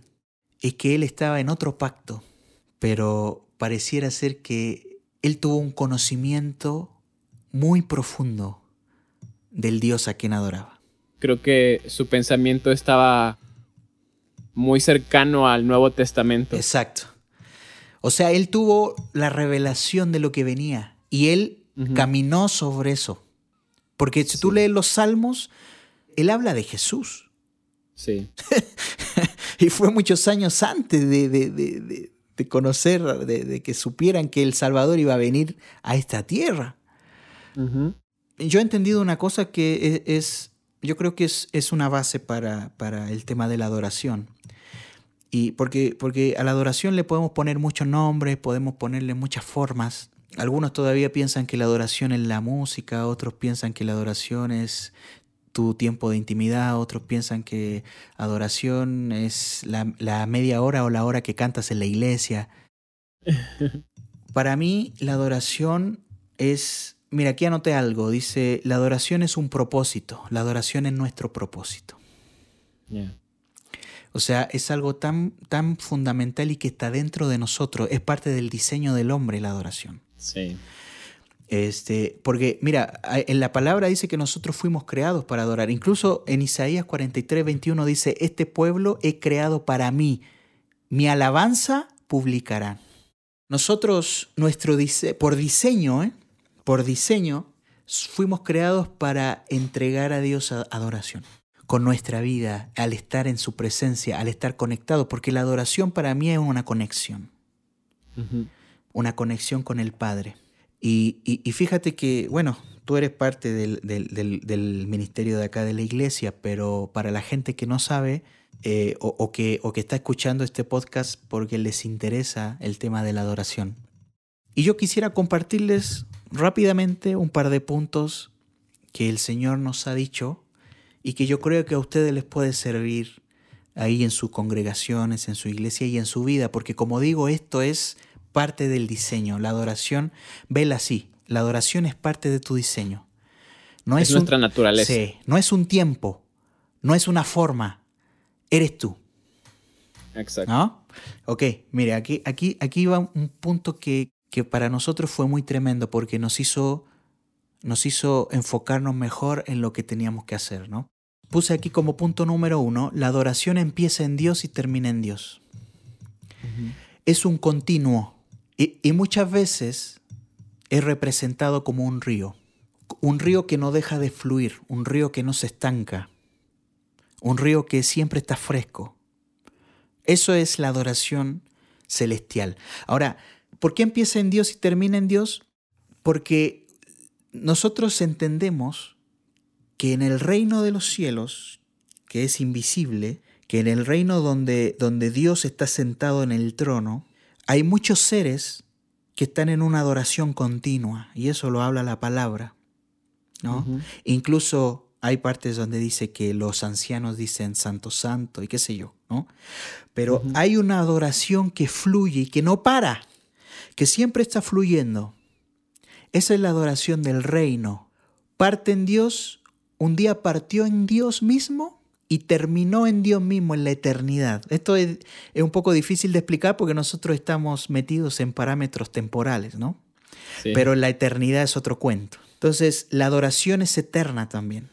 es que él estaba en otro pacto, pero pareciera ser que él tuvo un conocimiento muy profundo del Dios a quien adoraba. Creo que su pensamiento estaba muy cercano al Nuevo Testamento. Exacto. O sea, él tuvo la revelación de lo que venía y él caminó sobre eso. Porque si tú lees los salmos, él habla de Jesús. Sí. *laughs* y fue muchos años antes de, conocer, de, que supieran que el Salvador iba a venir a esta tierra. Yo he entendido una cosa que e, es, yo creo que es, es una base para, para, el tema de la adoración. Y porque, porque a la adoración le podemos poner muchos nombres, podemos ponerle muchas formas. Algunos todavía piensan que la adoración es la música, otros piensan que la adoración es tu tiempo de intimidad, otros piensan que adoración es la, media hora o la hora que cantas en la iglesia. *laughs* Para mí la adoración es, mira, aquí anoté algo, dice, la adoración es un propósito, la adoración es nuestro propósito. O sea, es algo tan, tan fundamental y que está dentro de nosotros, es parte del diseño del hombre la adoración. Sí. Este, porque, mira, en la palabra dice que nosotros fuimos creados para adorar. Incluso en Isaías 43, 21 dice, este pueblo he creado para mí, mi alabanza publicarán. Nosotros, nuestro por diseño, ¿eh? por diseño, fuimos creados para entregar a Dios adoración con nuestra vida, al estar en su presencia, al estar conectados, porque la adoración para mí es una conexión, una conexión con el Padre. Y, fíjate que, bueno, tú eres parte del, ministerio de acá de la iglesia, pero para la gente que no sabe eh, o, que, o que está escuchando este podcast porque les interesa el tema de la adoración. Y yo quisiera compartirles rápidamente un par de puntos que el Señor nos ha dicho y que yo creo que a ustedes les puede servir ahí en sus congregaciones, en su iglesia y en su vida, porque como digo, esto es parte del diseño. La adoración, vela así, la adoración es parte de tu diseño. No es, nuestra naturaleza. Sí, no es un tiempo, no es una forma, eres tú. Exacto. ¿No? Ok, mire, aquí, aquí, aquí va un punto que, que para nosotros fue muy tremendo porque nos hizo, nos hizo enfocarnos mejor en lo que teníamos que hacer, ¿no? Puse aquí como punto número uno, la adoración empieza en Dios y termina en Dios. Es un continuo y, muchas veces es representado como un río, un río que no deja de fluir, un río que no se estanca, un río que siempre está fresco. Eso es la adoración celestial. Ahora, ¿por qué empieza en Dios y termina en Dios? Porque nosotros entendemos que en el reino de los cielos, que es invisible, que en el reino donde, donde Dios está sentado en el trono, hay muchos seres que están en una adoración continua, y eso lo habla la palabra. ¿no? Incluso hay partes donde dice que los ancianos dicen santo, santo y qué sé yo, ¿no? Pero hay una adoración que fluye y que no para, que siempre está fluyendo. Esa es la adoración del reino. Parte en Dios, un día partió en Dios mismo y terminó en Dios mismo, en la eternidad. Esto es, es, un poco difícil de explicar porque nosotros estamos metidos en parámetros temporales, ¿no? Sí. Pero la eternidad es otro cuento. Entonces, la adoración es eterna también.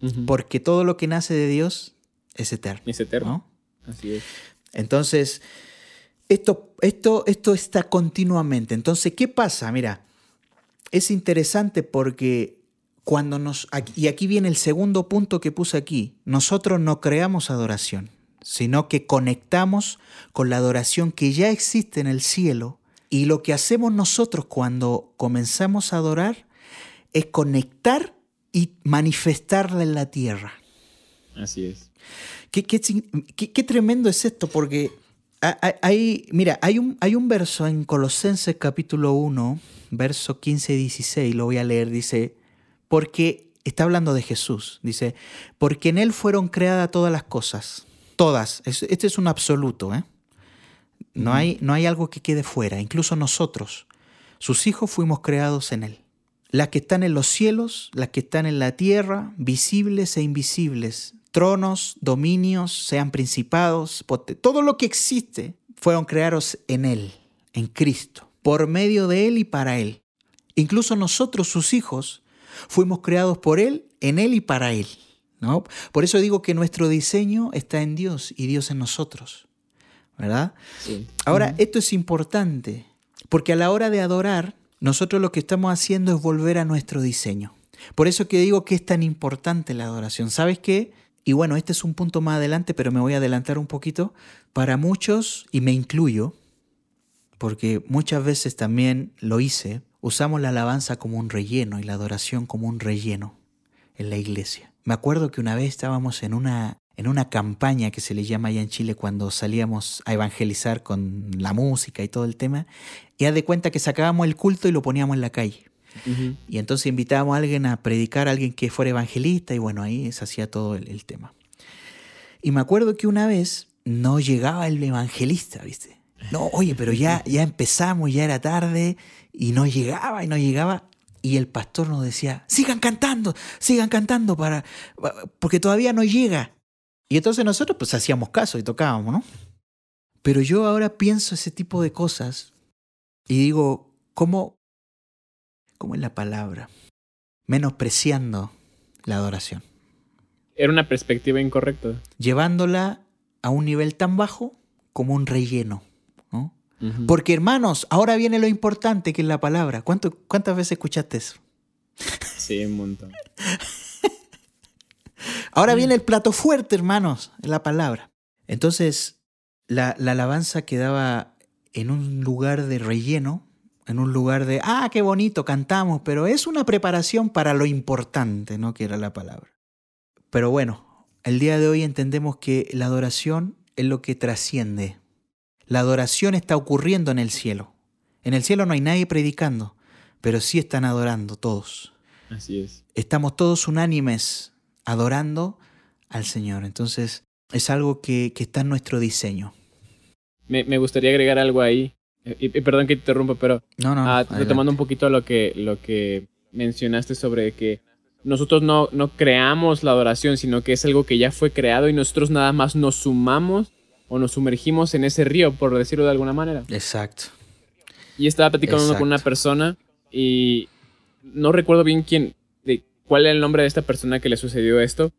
Uh -huh. Porque todo lo que nace de Dios es eterno. Es eterno. ¿no? Así es. Entonces, esto, esto, esto está continuamente. Entonces, ¿qué pasa? Mira, es interesante porque cuando nos... Y aquí viene el segundo punto que puse aquí. Nosotros no creamos adoración, sino que conectamos con la adoración que ya existe en el cielo. Y lo que hacemos nosotros cuando comenzamos a adorar es conectar y manifestarla en la tierra. Así es. Qué, qué, qué, qué tremendo es esto, porque hay, mira, hay un, hay un verso en Colosenses capítulo 1, verso 15 y 16, lo voy a leer, dice, porque está hablando de Jesús, dice, porque en Él fueron creadas todas las cosas, todas, este es un absoluto, ¿eh? No, hay, no hay algo que quede fuera, incluso nosotros, sus hijos fuimos creados en Él. Las que están en los cielos, las que están en la tierra, visibles e invisibles, tronos, dominios, sean principados, todo lo que existe fueron creados en Él, en Cristo, por medio de Él y para Él. Incluso nosotros, sus hijos, fuimos creados por Él, en Él y para Él. ¿no? Por eso digo que nuestro diseño está en Dios y Dios en nosotros. ¿Verdad? Sí. Ahora, uh -huh. esto es importante, porque a la hora de adorar, nosotros lo que estamos haciendo es volver a nuestro diseño. Por eso que digo que es tan importante la adoración. ¿Sabes qué? Y bueno, este es un punto más adelante, pero me voy a adelantar un poquito. Para muchos, y me incluyo, porque muchas veces también lo hice, usamos la alabanza como un relleno y la adoración como un relleno en la iglesia. Me acuerdo que una vez estábamos en una, en una campaña que se le llama allá en Chile cuando salíamos a evangelizar con la música y todo el tema, y haz de cuenta que sacábamos el culto y lo poníamos en la calle. Uh -huh. Y entonces invitábamos a alguien a predicar, a alguien que fuera evangelista, y bueno, ahí se hacía todo el, el tema. Y me acuerdo que una vez no llegaba el evangelista, ¿viste? No, oye, pero ya, ya empezamos, ya era tarde, y no llegaba, y no llegaba. Y el pastor nos decía, sigan cantando, sigan cantando, para, porque todavía no llega. Y entonces nosotros pues hacíamos caso y tocábamos, ¿no? Pero yo ahora pienso ese tipo de cosas y digo, ¿cómo, cómo es la palabra? Menospreciando la adoración. Era una perspectiva incorrecta. Llevándola a un nivel tan bajo como un relleno. Uh -huh. Porque hermanos, ahora viene lo importante que es la palabra. ¿Cuánto, ¿Cuántas veces escuchaste eso? Sí, un montón. *laughs* ahora viene el plato fuerte, hermanos, la palabra. Entonces, la, la alabanza quedaba en un lugar de relleno, en un lugar de, ah, qué bonito, cantamos, pero es una preparación para lo importante, ¿no? Que era la palabra. Pero bueno, el día de hoy entendemos que la adoración es lo que trasciende. La adoración está ocurriendo en el cielo. En el cielo no hay nadie predicando, pero sí están adorando todos. Así es. Estamos todos unánimes adorando al Señor. Entonces, es algo que, que está en nuestro diseño. Me, me, gustaría agregar algo ahí. Y, y, perdón que te interrumpa, pero no, no, uh, retomando un poquito lo que, lo que mencionaste sobre que nosotros no, no creamos la adoración, sino que es algo que ya fue creado y nosotros nada más nos sumamos o nos sumergimos en ese río, por decirlo de alguna manera. Exacto. Y estaba platicando con una persona y no recuerdo bien quién, de, cuál era el nombre de esta persona que le sucedió esto,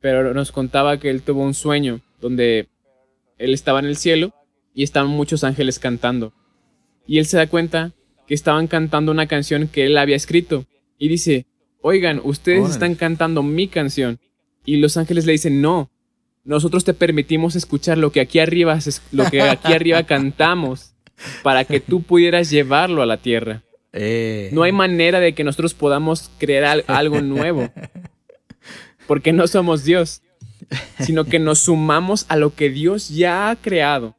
pero nos contaba que él tuvo un sueño donde él estaba en el cielo y estaban muchos ángeles cantando. Y él se da cuenta que estaban cantando una canción que él había escrito. Y dice, oigan, ustedes están cantando mi canción. Y los ángeles le dicen, no, nosotros te permitimos escuchar lo que aquí arriba, lo que aquí arriba cantamos para que tú pudieras llevarlo a la tierra. Eh. No hay manera de que nosotros podamos crear algo nuevo. Porque no somos Dios, sino que nos sumamos a lo que Dios ya ha creado,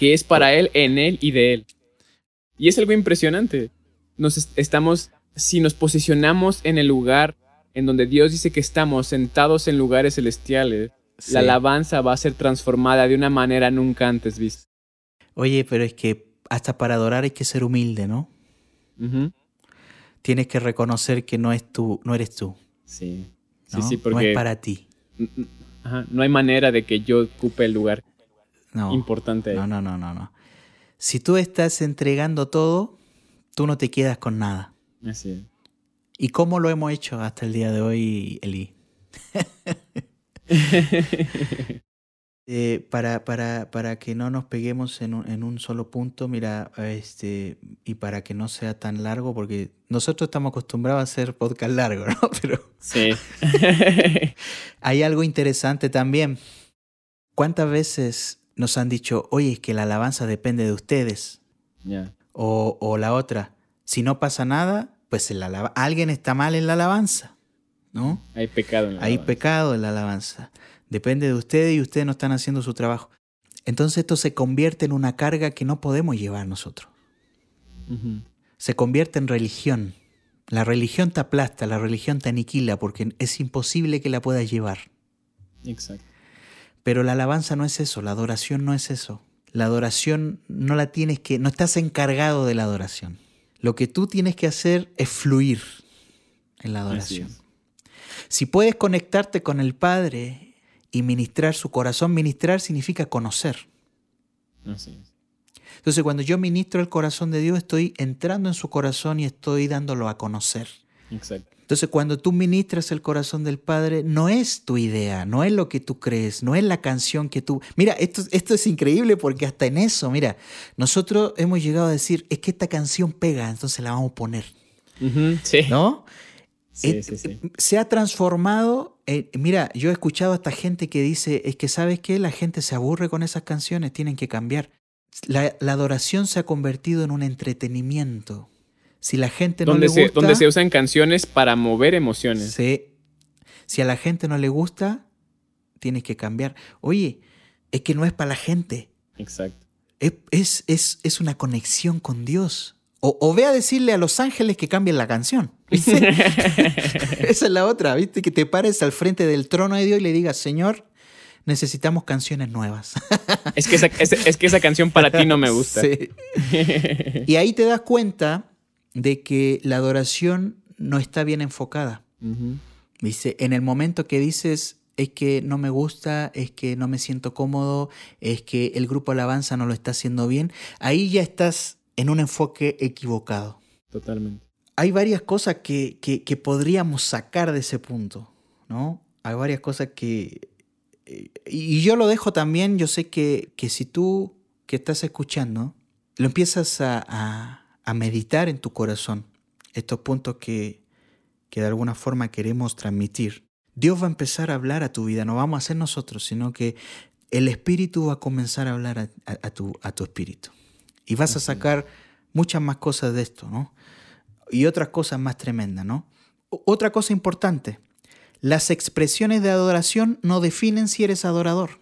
que es para Él, en Él y de Él. Y es algo impresionante. Nos estamos, si nos posicionamos en el lugar en donde Dios dice que estamos sentados en lugares celestiales, la alabanza va a ser transformada de una manera nunca antes vista. Oye, pero es que hasta para adorar hay que ser humilde, ¿no? Tienes que reconocer que no es tú, no eres tú. Sí. Sí, sí, porque no es para ti. no hay manera de que yo ocupe el lugar importante. No, no, no, no, no. Si tú estás entregando todo, tú no te quedas con nada. Así es. ¿Y cómo lo hemos hecho hasta el día de hoy, Eli? *laughs* *laughs* Eh, para, para, para, que no nos peguemos en un, en un, solo punto, mira, este, y para que no sea tan largo, porque nosotros estamos acostumbrados a hacer podcast largo, ¿no? *laughs* Pero sí. *laughs* hay algo interesante también. ¿Cuántas veces nos han dicho, oye, es que la alabanza depende de ustedes? O, o la otra, si no pasa nada, pues el alguien está mal en la alabanza, ¿no? Hay pecado en la Hay pecado en la alabanza. Depende de ustedes y ustedes no están haciendo su trabajo. Entonces esto se convierte en una carga que no podemos llevar nosotros. Se convierte en religión. La religión te aplasta, la religión te aniquila porque es imposible que la puedas llevar. Exacto. Pero la alabanza no es eso, la adoración no es eso. La adoración no la tienes que, no estás encargado de la adoración. Lo que tú tienes que hacer es fluir en la adoración. Si puedes conectarte con el Padre y ministrar su corazón, ministrar significa conocer. Entonces cuando yo ministro el corazón de Dios, estoy entrando en su corazón y estoy dándolo a conocer. Entonces cuando tú ministras el corazón del Padre, no es tu idea, no es lo que tú crees, no es la canción que tú... Mira, esto, esto es increíble porque hasta en eso, mira, nosotros hemos llegado a decir, es que esta canción pega, entonces la vamos a poner. sí. ¿No? Sí, sí, sí. Se ha transformado, mira, yo he escuchado a esta gente que dice, es que sabes qué, la gente se aburre con esas canciones, tienen que cambiar. La, la adoración se ha convertido en un entretenimiento. Si la gente no le gusta... donde se usan canciones para mover emociones. Sí. Si a la gente no le gusta, tienes que cambiar. Oye, es que no es para la gente. Exacto. Es, es, es una conexión con Dios. O, ve a decirle a los ángeles que cambien la canción. *laughs* Esa es la otra, ¿viste? Que te pares al frente del trono de Dios y le digas, Señor, necesitamos canciones nuevas. es, que esa, es, que esa canción para ti no me gusta. Sí. *laughs* y ahí te das cuenta de que la adoración no está bien enfocada. Dice, en el momento que dices es que no me gusta, es que no me siento cómodo, es que el grupo alabanza no lo está haciendo bien, ahí ya estás en un enfoque equivocado. Totalmente. Hay varias cosas que, que, podríamos sacar de ese punto, ¿no? Hay varias cosas que... Eh, y yo lo dejo también, yo sé que, que si tú que estás escuchando, lo empiezas a a meditar en tu corazón estos puntos que, que de alguna forma queremos transmitir, Dios va a empezar a hablar a tu vida, no vamos a ser nosotros, sino que el Espíritu va a comenzar a hablar a, tu, a tu espíritu. Y vas a sacar muchas más cosas de esto, ¿no? Y otras cosas más tremendas, ¿no? Otra cosa importante, las expresiones de adoración no definen si eres adorador.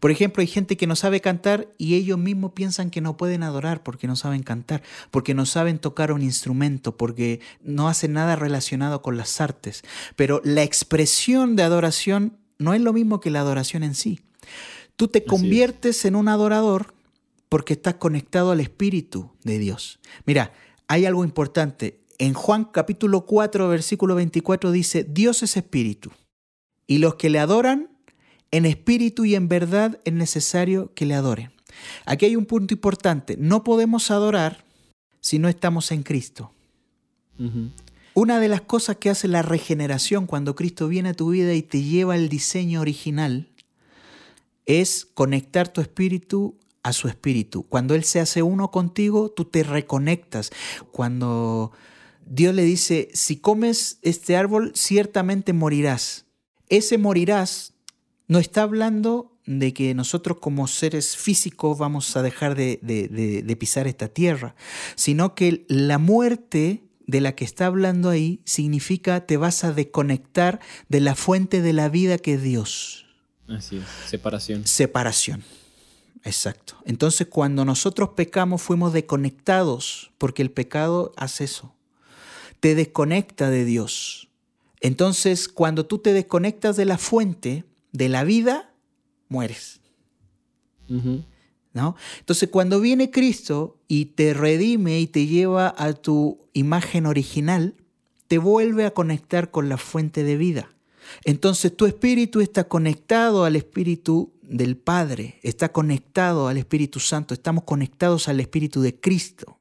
Por ejemplo, hay gente que no sabe cantar y ellos mismos piensan que no pueden adorar porque no saben cantar, porque no saben tocar un instrumento, porque no hacen nada relacionado con las artes. Pero la expresión de adoración no es lo mismo que la adoración en sí. Tú te conviertes en un adorador porque estás conectado al Espíritu de Dios. Mira, hay algo importante. En Juan capítulo 4, versículo 24 dice, Dios es Espíritu. Y los que le adoran En espíritu y en verdad es necesario que le adoren. Aquí hay un punto importante. No podemos adorar si no estamos en Cristo. Una de las cosas que hace la regeneración cuando Cristo viene a tu vida y te lleva al diseño original es conectar tu espíritu a su espíritu. Cuando Él se hace uno contigo, tú te reconectas. Cuando Dios le dice, si comes este árbol, ciertamente morirás. Ese morirás no está hablando de que nosotros como seres físicos vamos a dejar de, de, pisar esta tierra, sino que la muerte de la que está hablando ahí significa te vas a desconectar de la fuente de la vida que es Dios. Así es, separación. Separación. Exacto. Entonces cuando nosotros pecamos fuimos desconectados, porque el pecado hace eso. Te desconecta de Dios. Entonces cuando tú te desconectas de la fuente de la vida, mueres. ¿No? Entonces cuando viene Cristo y te redime y te lleva a tu imagen original, te vuelve a conectar con la fuente de vida. Entonces tu espíritu está conectado al espíritu del Padre, está conectado al Espíritu Santo, estamos conectados al Espíritu de Cristo.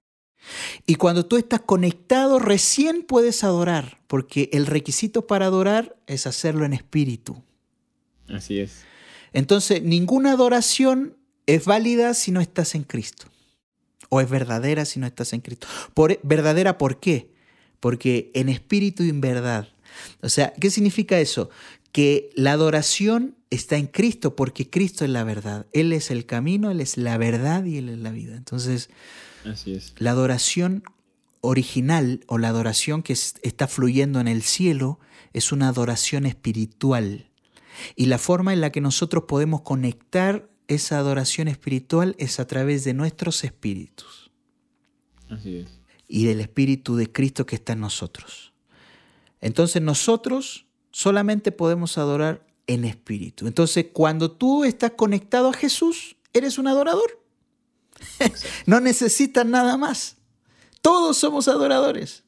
Y cuando tú estás conectado, recién puedes adorar, porque el requisito para adorar es hacerlo en espíritu. Así es. Entonces, ninguna adoración es válida si no estás en Cristo. O es verdadera si no estás en Cristo. Por, ¿Verdadera por qué? Porque en espíritu y en verdad. O sea, ¿qué significa eso? Que la adoración está en Cristo porque Cristo es la verdad. Él es el camino, Él es la verdad y Él es la vida. Entonces, Así es. la adoración original o la adoración que está fluyendo en el cielo es una adoración espiritual. Y la forma en la que nosotros podemos conectar esa adoración espiritual es a través de nuestros espíritus. Así es. Y del Espíritu de Cristo que está en nosotros. Entonces nosotros solamente podemos adorar en espíritu. Entonces cuando tú estás conectado a Jesús, eres un adorador. no necesitas nada más. Todos somos adoradores.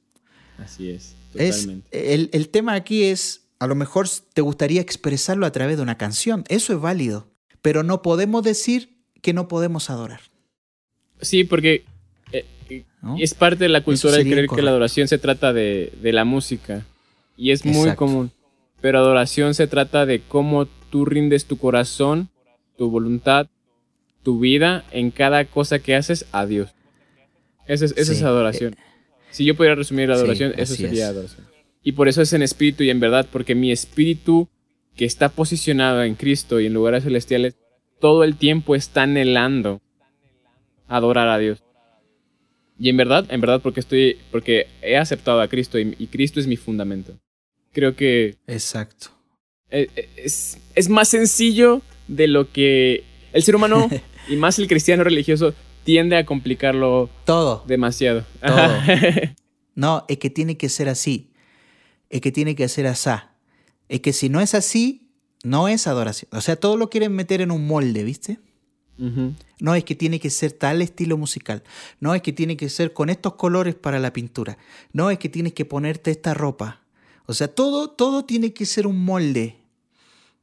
Así es. Totalmente. el, el tema aquí es a lo mejor te gustaría expresarlo a través de una canción. Eso es válido. Pero no podemos decir que no podemos adorar. Sí, porque eh, es parte de la cultura de creer que la adoración se trata de, la música. Y es muy común. Pero adoración se trata de cómo tú rindes tu corazón, tu voluntad, tu vida en cada cosa que haces a Dios. Esa es, adoración. Eh, si yo pudiera resumir la adoración, eso sería adoración. Y por eso es en espíritu y en verdad, porque mi espíritu que está posicionado en Cristo y en lugares celestiales, todo el tiempo está anhelando adorar a Dios. Y en verdad, en verdad, porque estoy, porque he aceptado a Cristo y, Cristo es mi fundamento. Creo que. Exacto. E, e, es, es, más sencillo de lo que el ser humano *laughs* y más el cristiano religioso tiende a complicarlo todo demasiado. Todo. *laughs* no, es que tiene que ser así es que tiene que ser así. Es que si no es así, no es adoración. O sea, todo lo quieren meter en un molde, ¿viste? No es que tiene que ser tal estilo musical. No es que tiene que ser con estos colores para la pintura. No es que tienes que ponerte esta ropa. O sea, todo, todo tiene que ser un molde.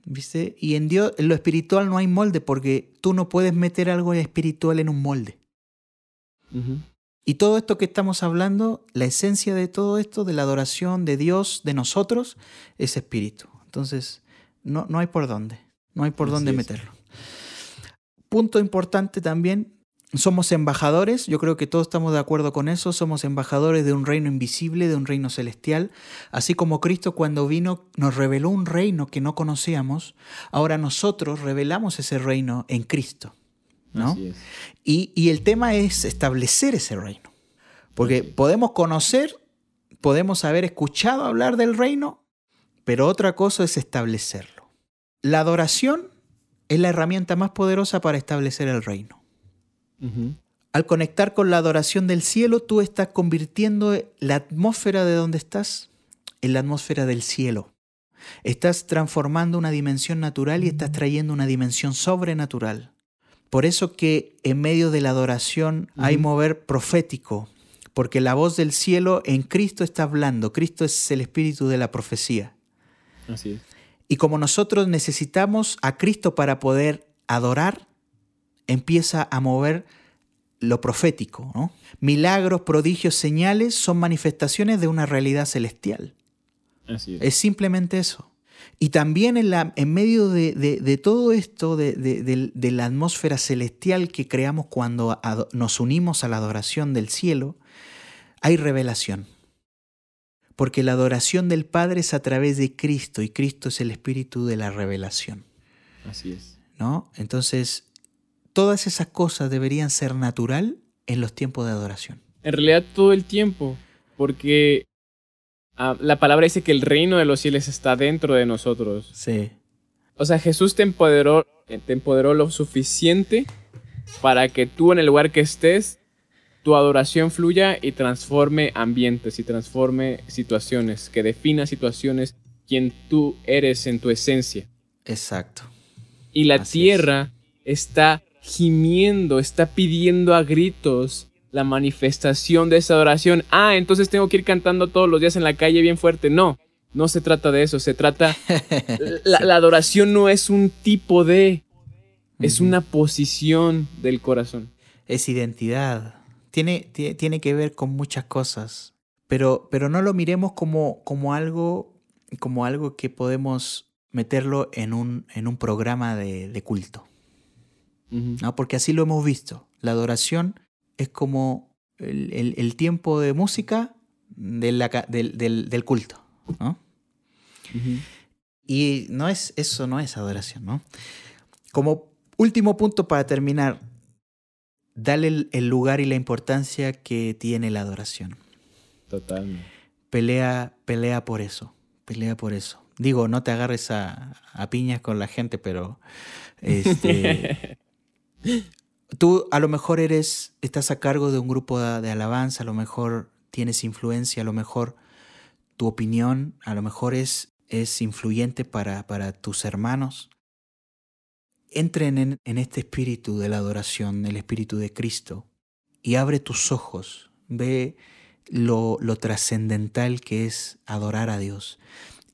¿Viste? Y en Dios, en lo espiritual no hay molde porque tú no puedes meter algo espiritual en un molde. Y todo esto que estamos hablando, la esencia de todo esto, de la adoración de Dios, de nosotros, es espíritu. Entonces, no, no hay por dónde, no hay por dónde meterlo. Punto importante también, somos embajadores, yo creo que todos estamos de acuerdo con eso, somos embajadores de un reino invisible, de un reino celestial, así como Cristo cuando vino nos reveló un reino que no conocíamos, ahora nosotros revelamos ese reino en Cristo. ¿no? Y, el tema es establecer ese reino. Porque podemos conocer, podemos haber escuchado hablar del reino, pero otra cosa es establecerlo. La adoración es la herramienta más poderosa para establecer el reino. Al conectar con la adoración del cielo, tú estás convirtiendo la atmósfera de donde estás en la atmósfera del cielo. Estás transformando una dimensión natural y estás trayendo una dimensión sobrenatural. Por eso que en medio de la adoración hay mover profético, porque la voz del cielo en Cristo está hablando. Cristo es el espíritu de la profecía. Así es. Y como nosotros necesitamos a Cristo para poder adorar, empieza a mover lo profético. ¿no? Milagros, prodigios, señales son manifestaciones de una realidad celestial. Así es. Es simplemente eso. Y también en, la, en medio de, de- de todo esto, de, de- la atmósfera celestial que creamos cuando nos unimos a la adoración del cielo, hay revelación. Porque la adoración del Padre es a través de Cristo y Cristo es el espíritu de la revelación. Así es. ¿no? Entonces, todas esas cosas deberían ser natural en los tiempos de adoración. En realidad todo el tiempo, porque ah, la palabra dice que el reino de los cielos está dentro de nosotros. Sí. O sea, Jesús te empoderó, eh, te empoderó lo suficiente para que tú en el lugar que estés, tu adoración fluya y transforme ambientes y transforme situaciones, que defina situaciones quien tú eres en tu esencia. Exacto. Y la Así tierra está gimiendo, está pidiendo a gritos la manifestación de esa adoración. Ah, entonces tengo que ir cantando todos los días en la calle bien fuerte. No, no se trata de eso, se trata... *laughs* La, la adoración no es un tipo de... Es una posición del corazón. Es identidad. Tiene, tie- tiene que ver con muchas cosas. Pero, pero no lo miremos como, como, algo, como algo que podemos meterlo en un, en un programa de, de culto. ¿No? Porque así lo hemos visto. La adoración es como el, el- el tiempo de música de la del, del- del culto. ¿no? Y no es, eso no es adoración, ¿no? Como último punto para terminar, dale el, el lugar y la importancia que tiene la adoración. Totalmente. Pelea, pelea por eso, pelea por eso. Digo, no te agarres a, a piñas con la gente, pero este, *laughs* tú a lo mejor eres, estás a cargo de un grupo de, alabanza, a lo mejor tienes influencia, a lo mejor tu opinión, a lo mejor es, es influyente para, para tus hermanos. Entren en, en este espíritu de la adoración, el espíritu de Cristo, y abre tus ojos, ve lo, lo trascendental que es adorar a Dios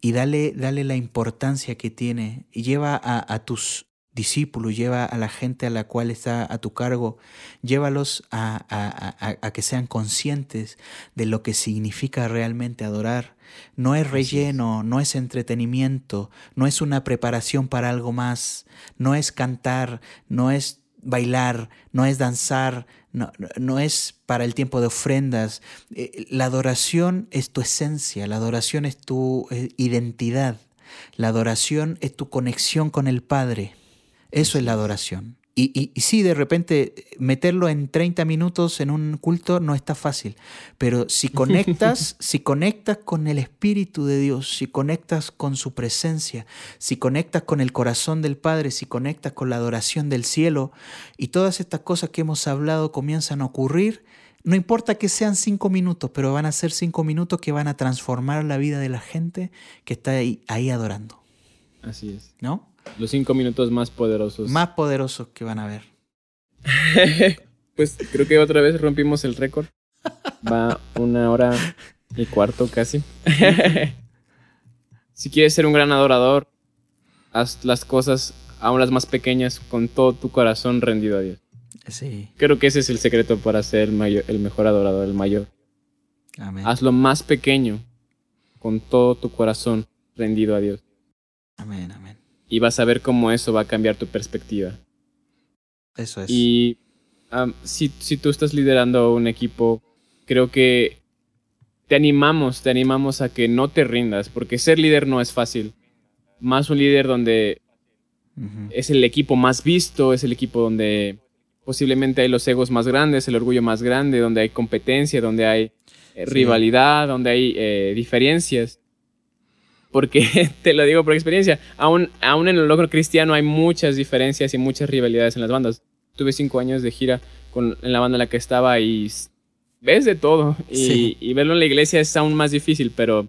y dale, dale la importancia que tiene y lleva a, a tus discípulos, lleva a la gente a la cual está a tu cargo, llévalos a, a- a- a que sean conscientes de lo que significa realmente adorar. No es relleno, no es entretenimiento, no es una preparación para algo más, no es cantar, no es bailar, no es danzar, no, no- no es para el tiempo de ofrendas. Eh, La adoración es tu esencia, la adoración es tu eh, identidad, la adoración es tu conexión con el Padre. Eso es la adoración. Y, y, y sí, de repente meterlo en 30 minutos en un culto no está fácil, pero si *laughs* conectas, si conectas con el Espíritu de Dios, si conectas con su presencia, si conectas con el corazón del Padre, si conectas con la adoración del cielo y todas estas cosas que hemos hablado comienzan a ocurrir, no importa que sean cinco minutos, pero van a ser cinco minutos que van a transformar la vida de la gente que está ahí, ahí adorando, Así es. ¿no? Los cinco minutos más poderosos. Más poderosos que van a ver. *laughs* pues creo que otra vez rompimos el récord. Va una hora y cuarto casi. *laughs* si quieres ser un gran adorador, haz las cosas aún las más pequeñas con todo tu corazón rendido a Dios. Sí, Creo que ese es el secreto para ser el, mayor, el mejor adorador, el mayor. amén. Hazlo más pequeño con todo tu corazón rendido a Dios. Amén, amén. Y vas a ver cómo eso va a cambiar tu perspectiva. Eso es. Y am, si, si tú estás liderando un equipo, creo que te animamos, te animamos a que no te rindas, porque ser líder no es fácil. Más un líder donde es el equipo más visto, es el equipo donde posiblemente hay los egos más grandes, el orgullo más grande, donde hay competencia, donde hay eh, Sí. rivalidad, donde hay eh, diferencias. Porque *laughs* te lo digo por experiencia, aún, aún en el logro cristiano hay muchas diferencias y muchas rivalidades en las bandas. Tuve cinco años de gira con, en la banda en la que estaba y ves de todo. Y, Sí. y verlo en la iglesia es aún más difícil, pero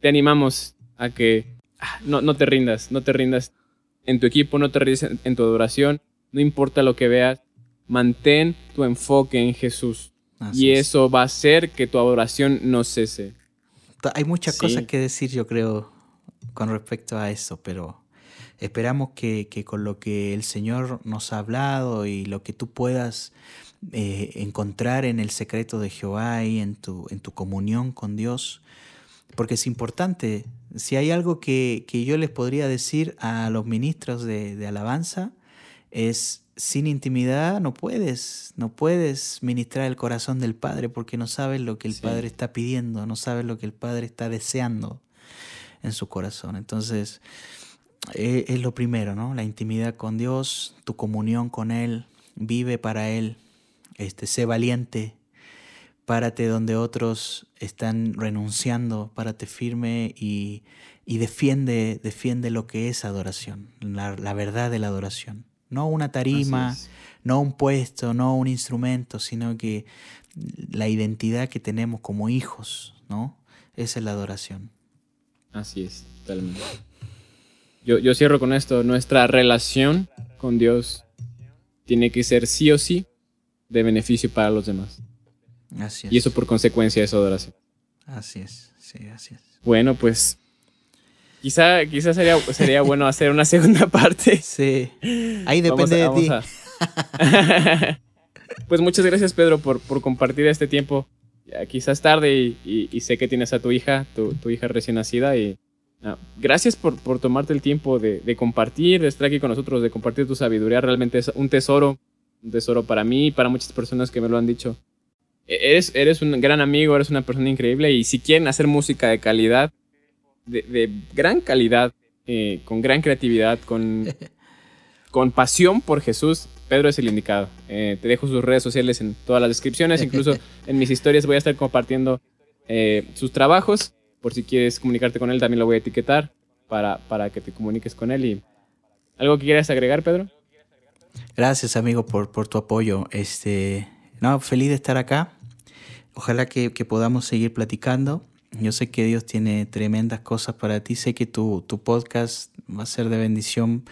te animamos a que ah, no, no te rindas, no te rindas en tu equipo, no te rindas en, en tu adoración, no importa lo que veas, mantén tu enfoque en Jesús. Así y es. eso va a hacer que tu adoración no cese. Hay muchas Sí. cosas que decir, yo creo, con respecto a eso, pero esperamos que, con lo que el Señor nos ha hablado y lo que tú puedas eh, encontrar en el secreto de Jehová y en tu, en tu comunión con Dios, porque es importante. Si hay algo que, yo les podría decir a los ministros de, de alabanza, es sin intimidad no puedes, no puedes ministrar el corazón del Padre porque no sabes lo que el Padre está pidiendo, no sabes lo que el Padre está deseando en su corazón. Entonces, e, es, lo primero, ¿no? La intimidad con Dios, tu comunión con Él, vive para Él, este, sé valiente, párate donde otros están renunciando, párate firme y, defiende, defiende lo que es adoración, la, la verdad de la adoración no una tarima, no un puesto, no un instrumento, sino que la identidad que tenemos como hijos, ¿no? Esa es la adoración. Así es, totalmente. Yo, yo cierro con esto, nuestra relación con Dios tiene que ser sí o sí de beneficio para los demás. Así es. Y eso por consecuencia es adoración. Así es, sí, así es. Bueno, pues Quizá, quizá sería, sería bueno hacer una segunda *laughs* parte. Sí. Ahí depende de ti. *laughs* pues muchas gracias, Pedro, por, por compartir este tiempo. quizás tarde y, sé que tienes a tu hija, tu, tu hija recién nacida. Y ah, gracias por, por, tomarte el tiempo de, de, compartir, de estar aquí con nosotros, de compartir tu sabiduría. Realmente es un tesoro, un tesoro para mí y para muchas personas que me lo han dicho. E-, eres, eres un gran amigo, eres una persona increíble y si quieren hacer música de calidad, de, gran calidad, eh, con gran creatividad, con, *laughs* con pasión por Jesús, Pedro es el indicado. Eh, te dejo sus redes sociales en todas las descripciones, incluso *laughs* en mis historias voy a estar compartiendo eh, sus trabajos. Por si quieres comunicarte con él, también lo voy a etiquetar para, para que te comuniques con él. Y, ¿Algo que quieras agregar, Pedro? Gracias, amigo, por, por tu apoyo. Este, no, feliz de estar acá. Ojalá que, que podamos seguir platicando. Yo sé que Dios tiene tremendas cosas para ti. Sé que tu, tu podcast va a ser de bendición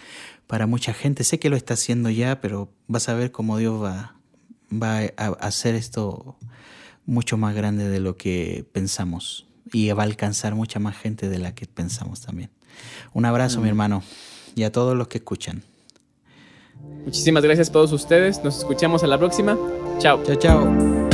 para mucha gente. Sé que lo está haciendo ya, pero vas a ver cómo Dios va, va a hacer esto mucho más grande de lo que pensamos y va a alcanzar mucha más gente de la que pensamos también. Un abrazo, mi hermano, y a todos los que escuchan. Muchísimas gracias a todos ustedes. Nos escuchamos a la próxima. Chao. Chao, chao.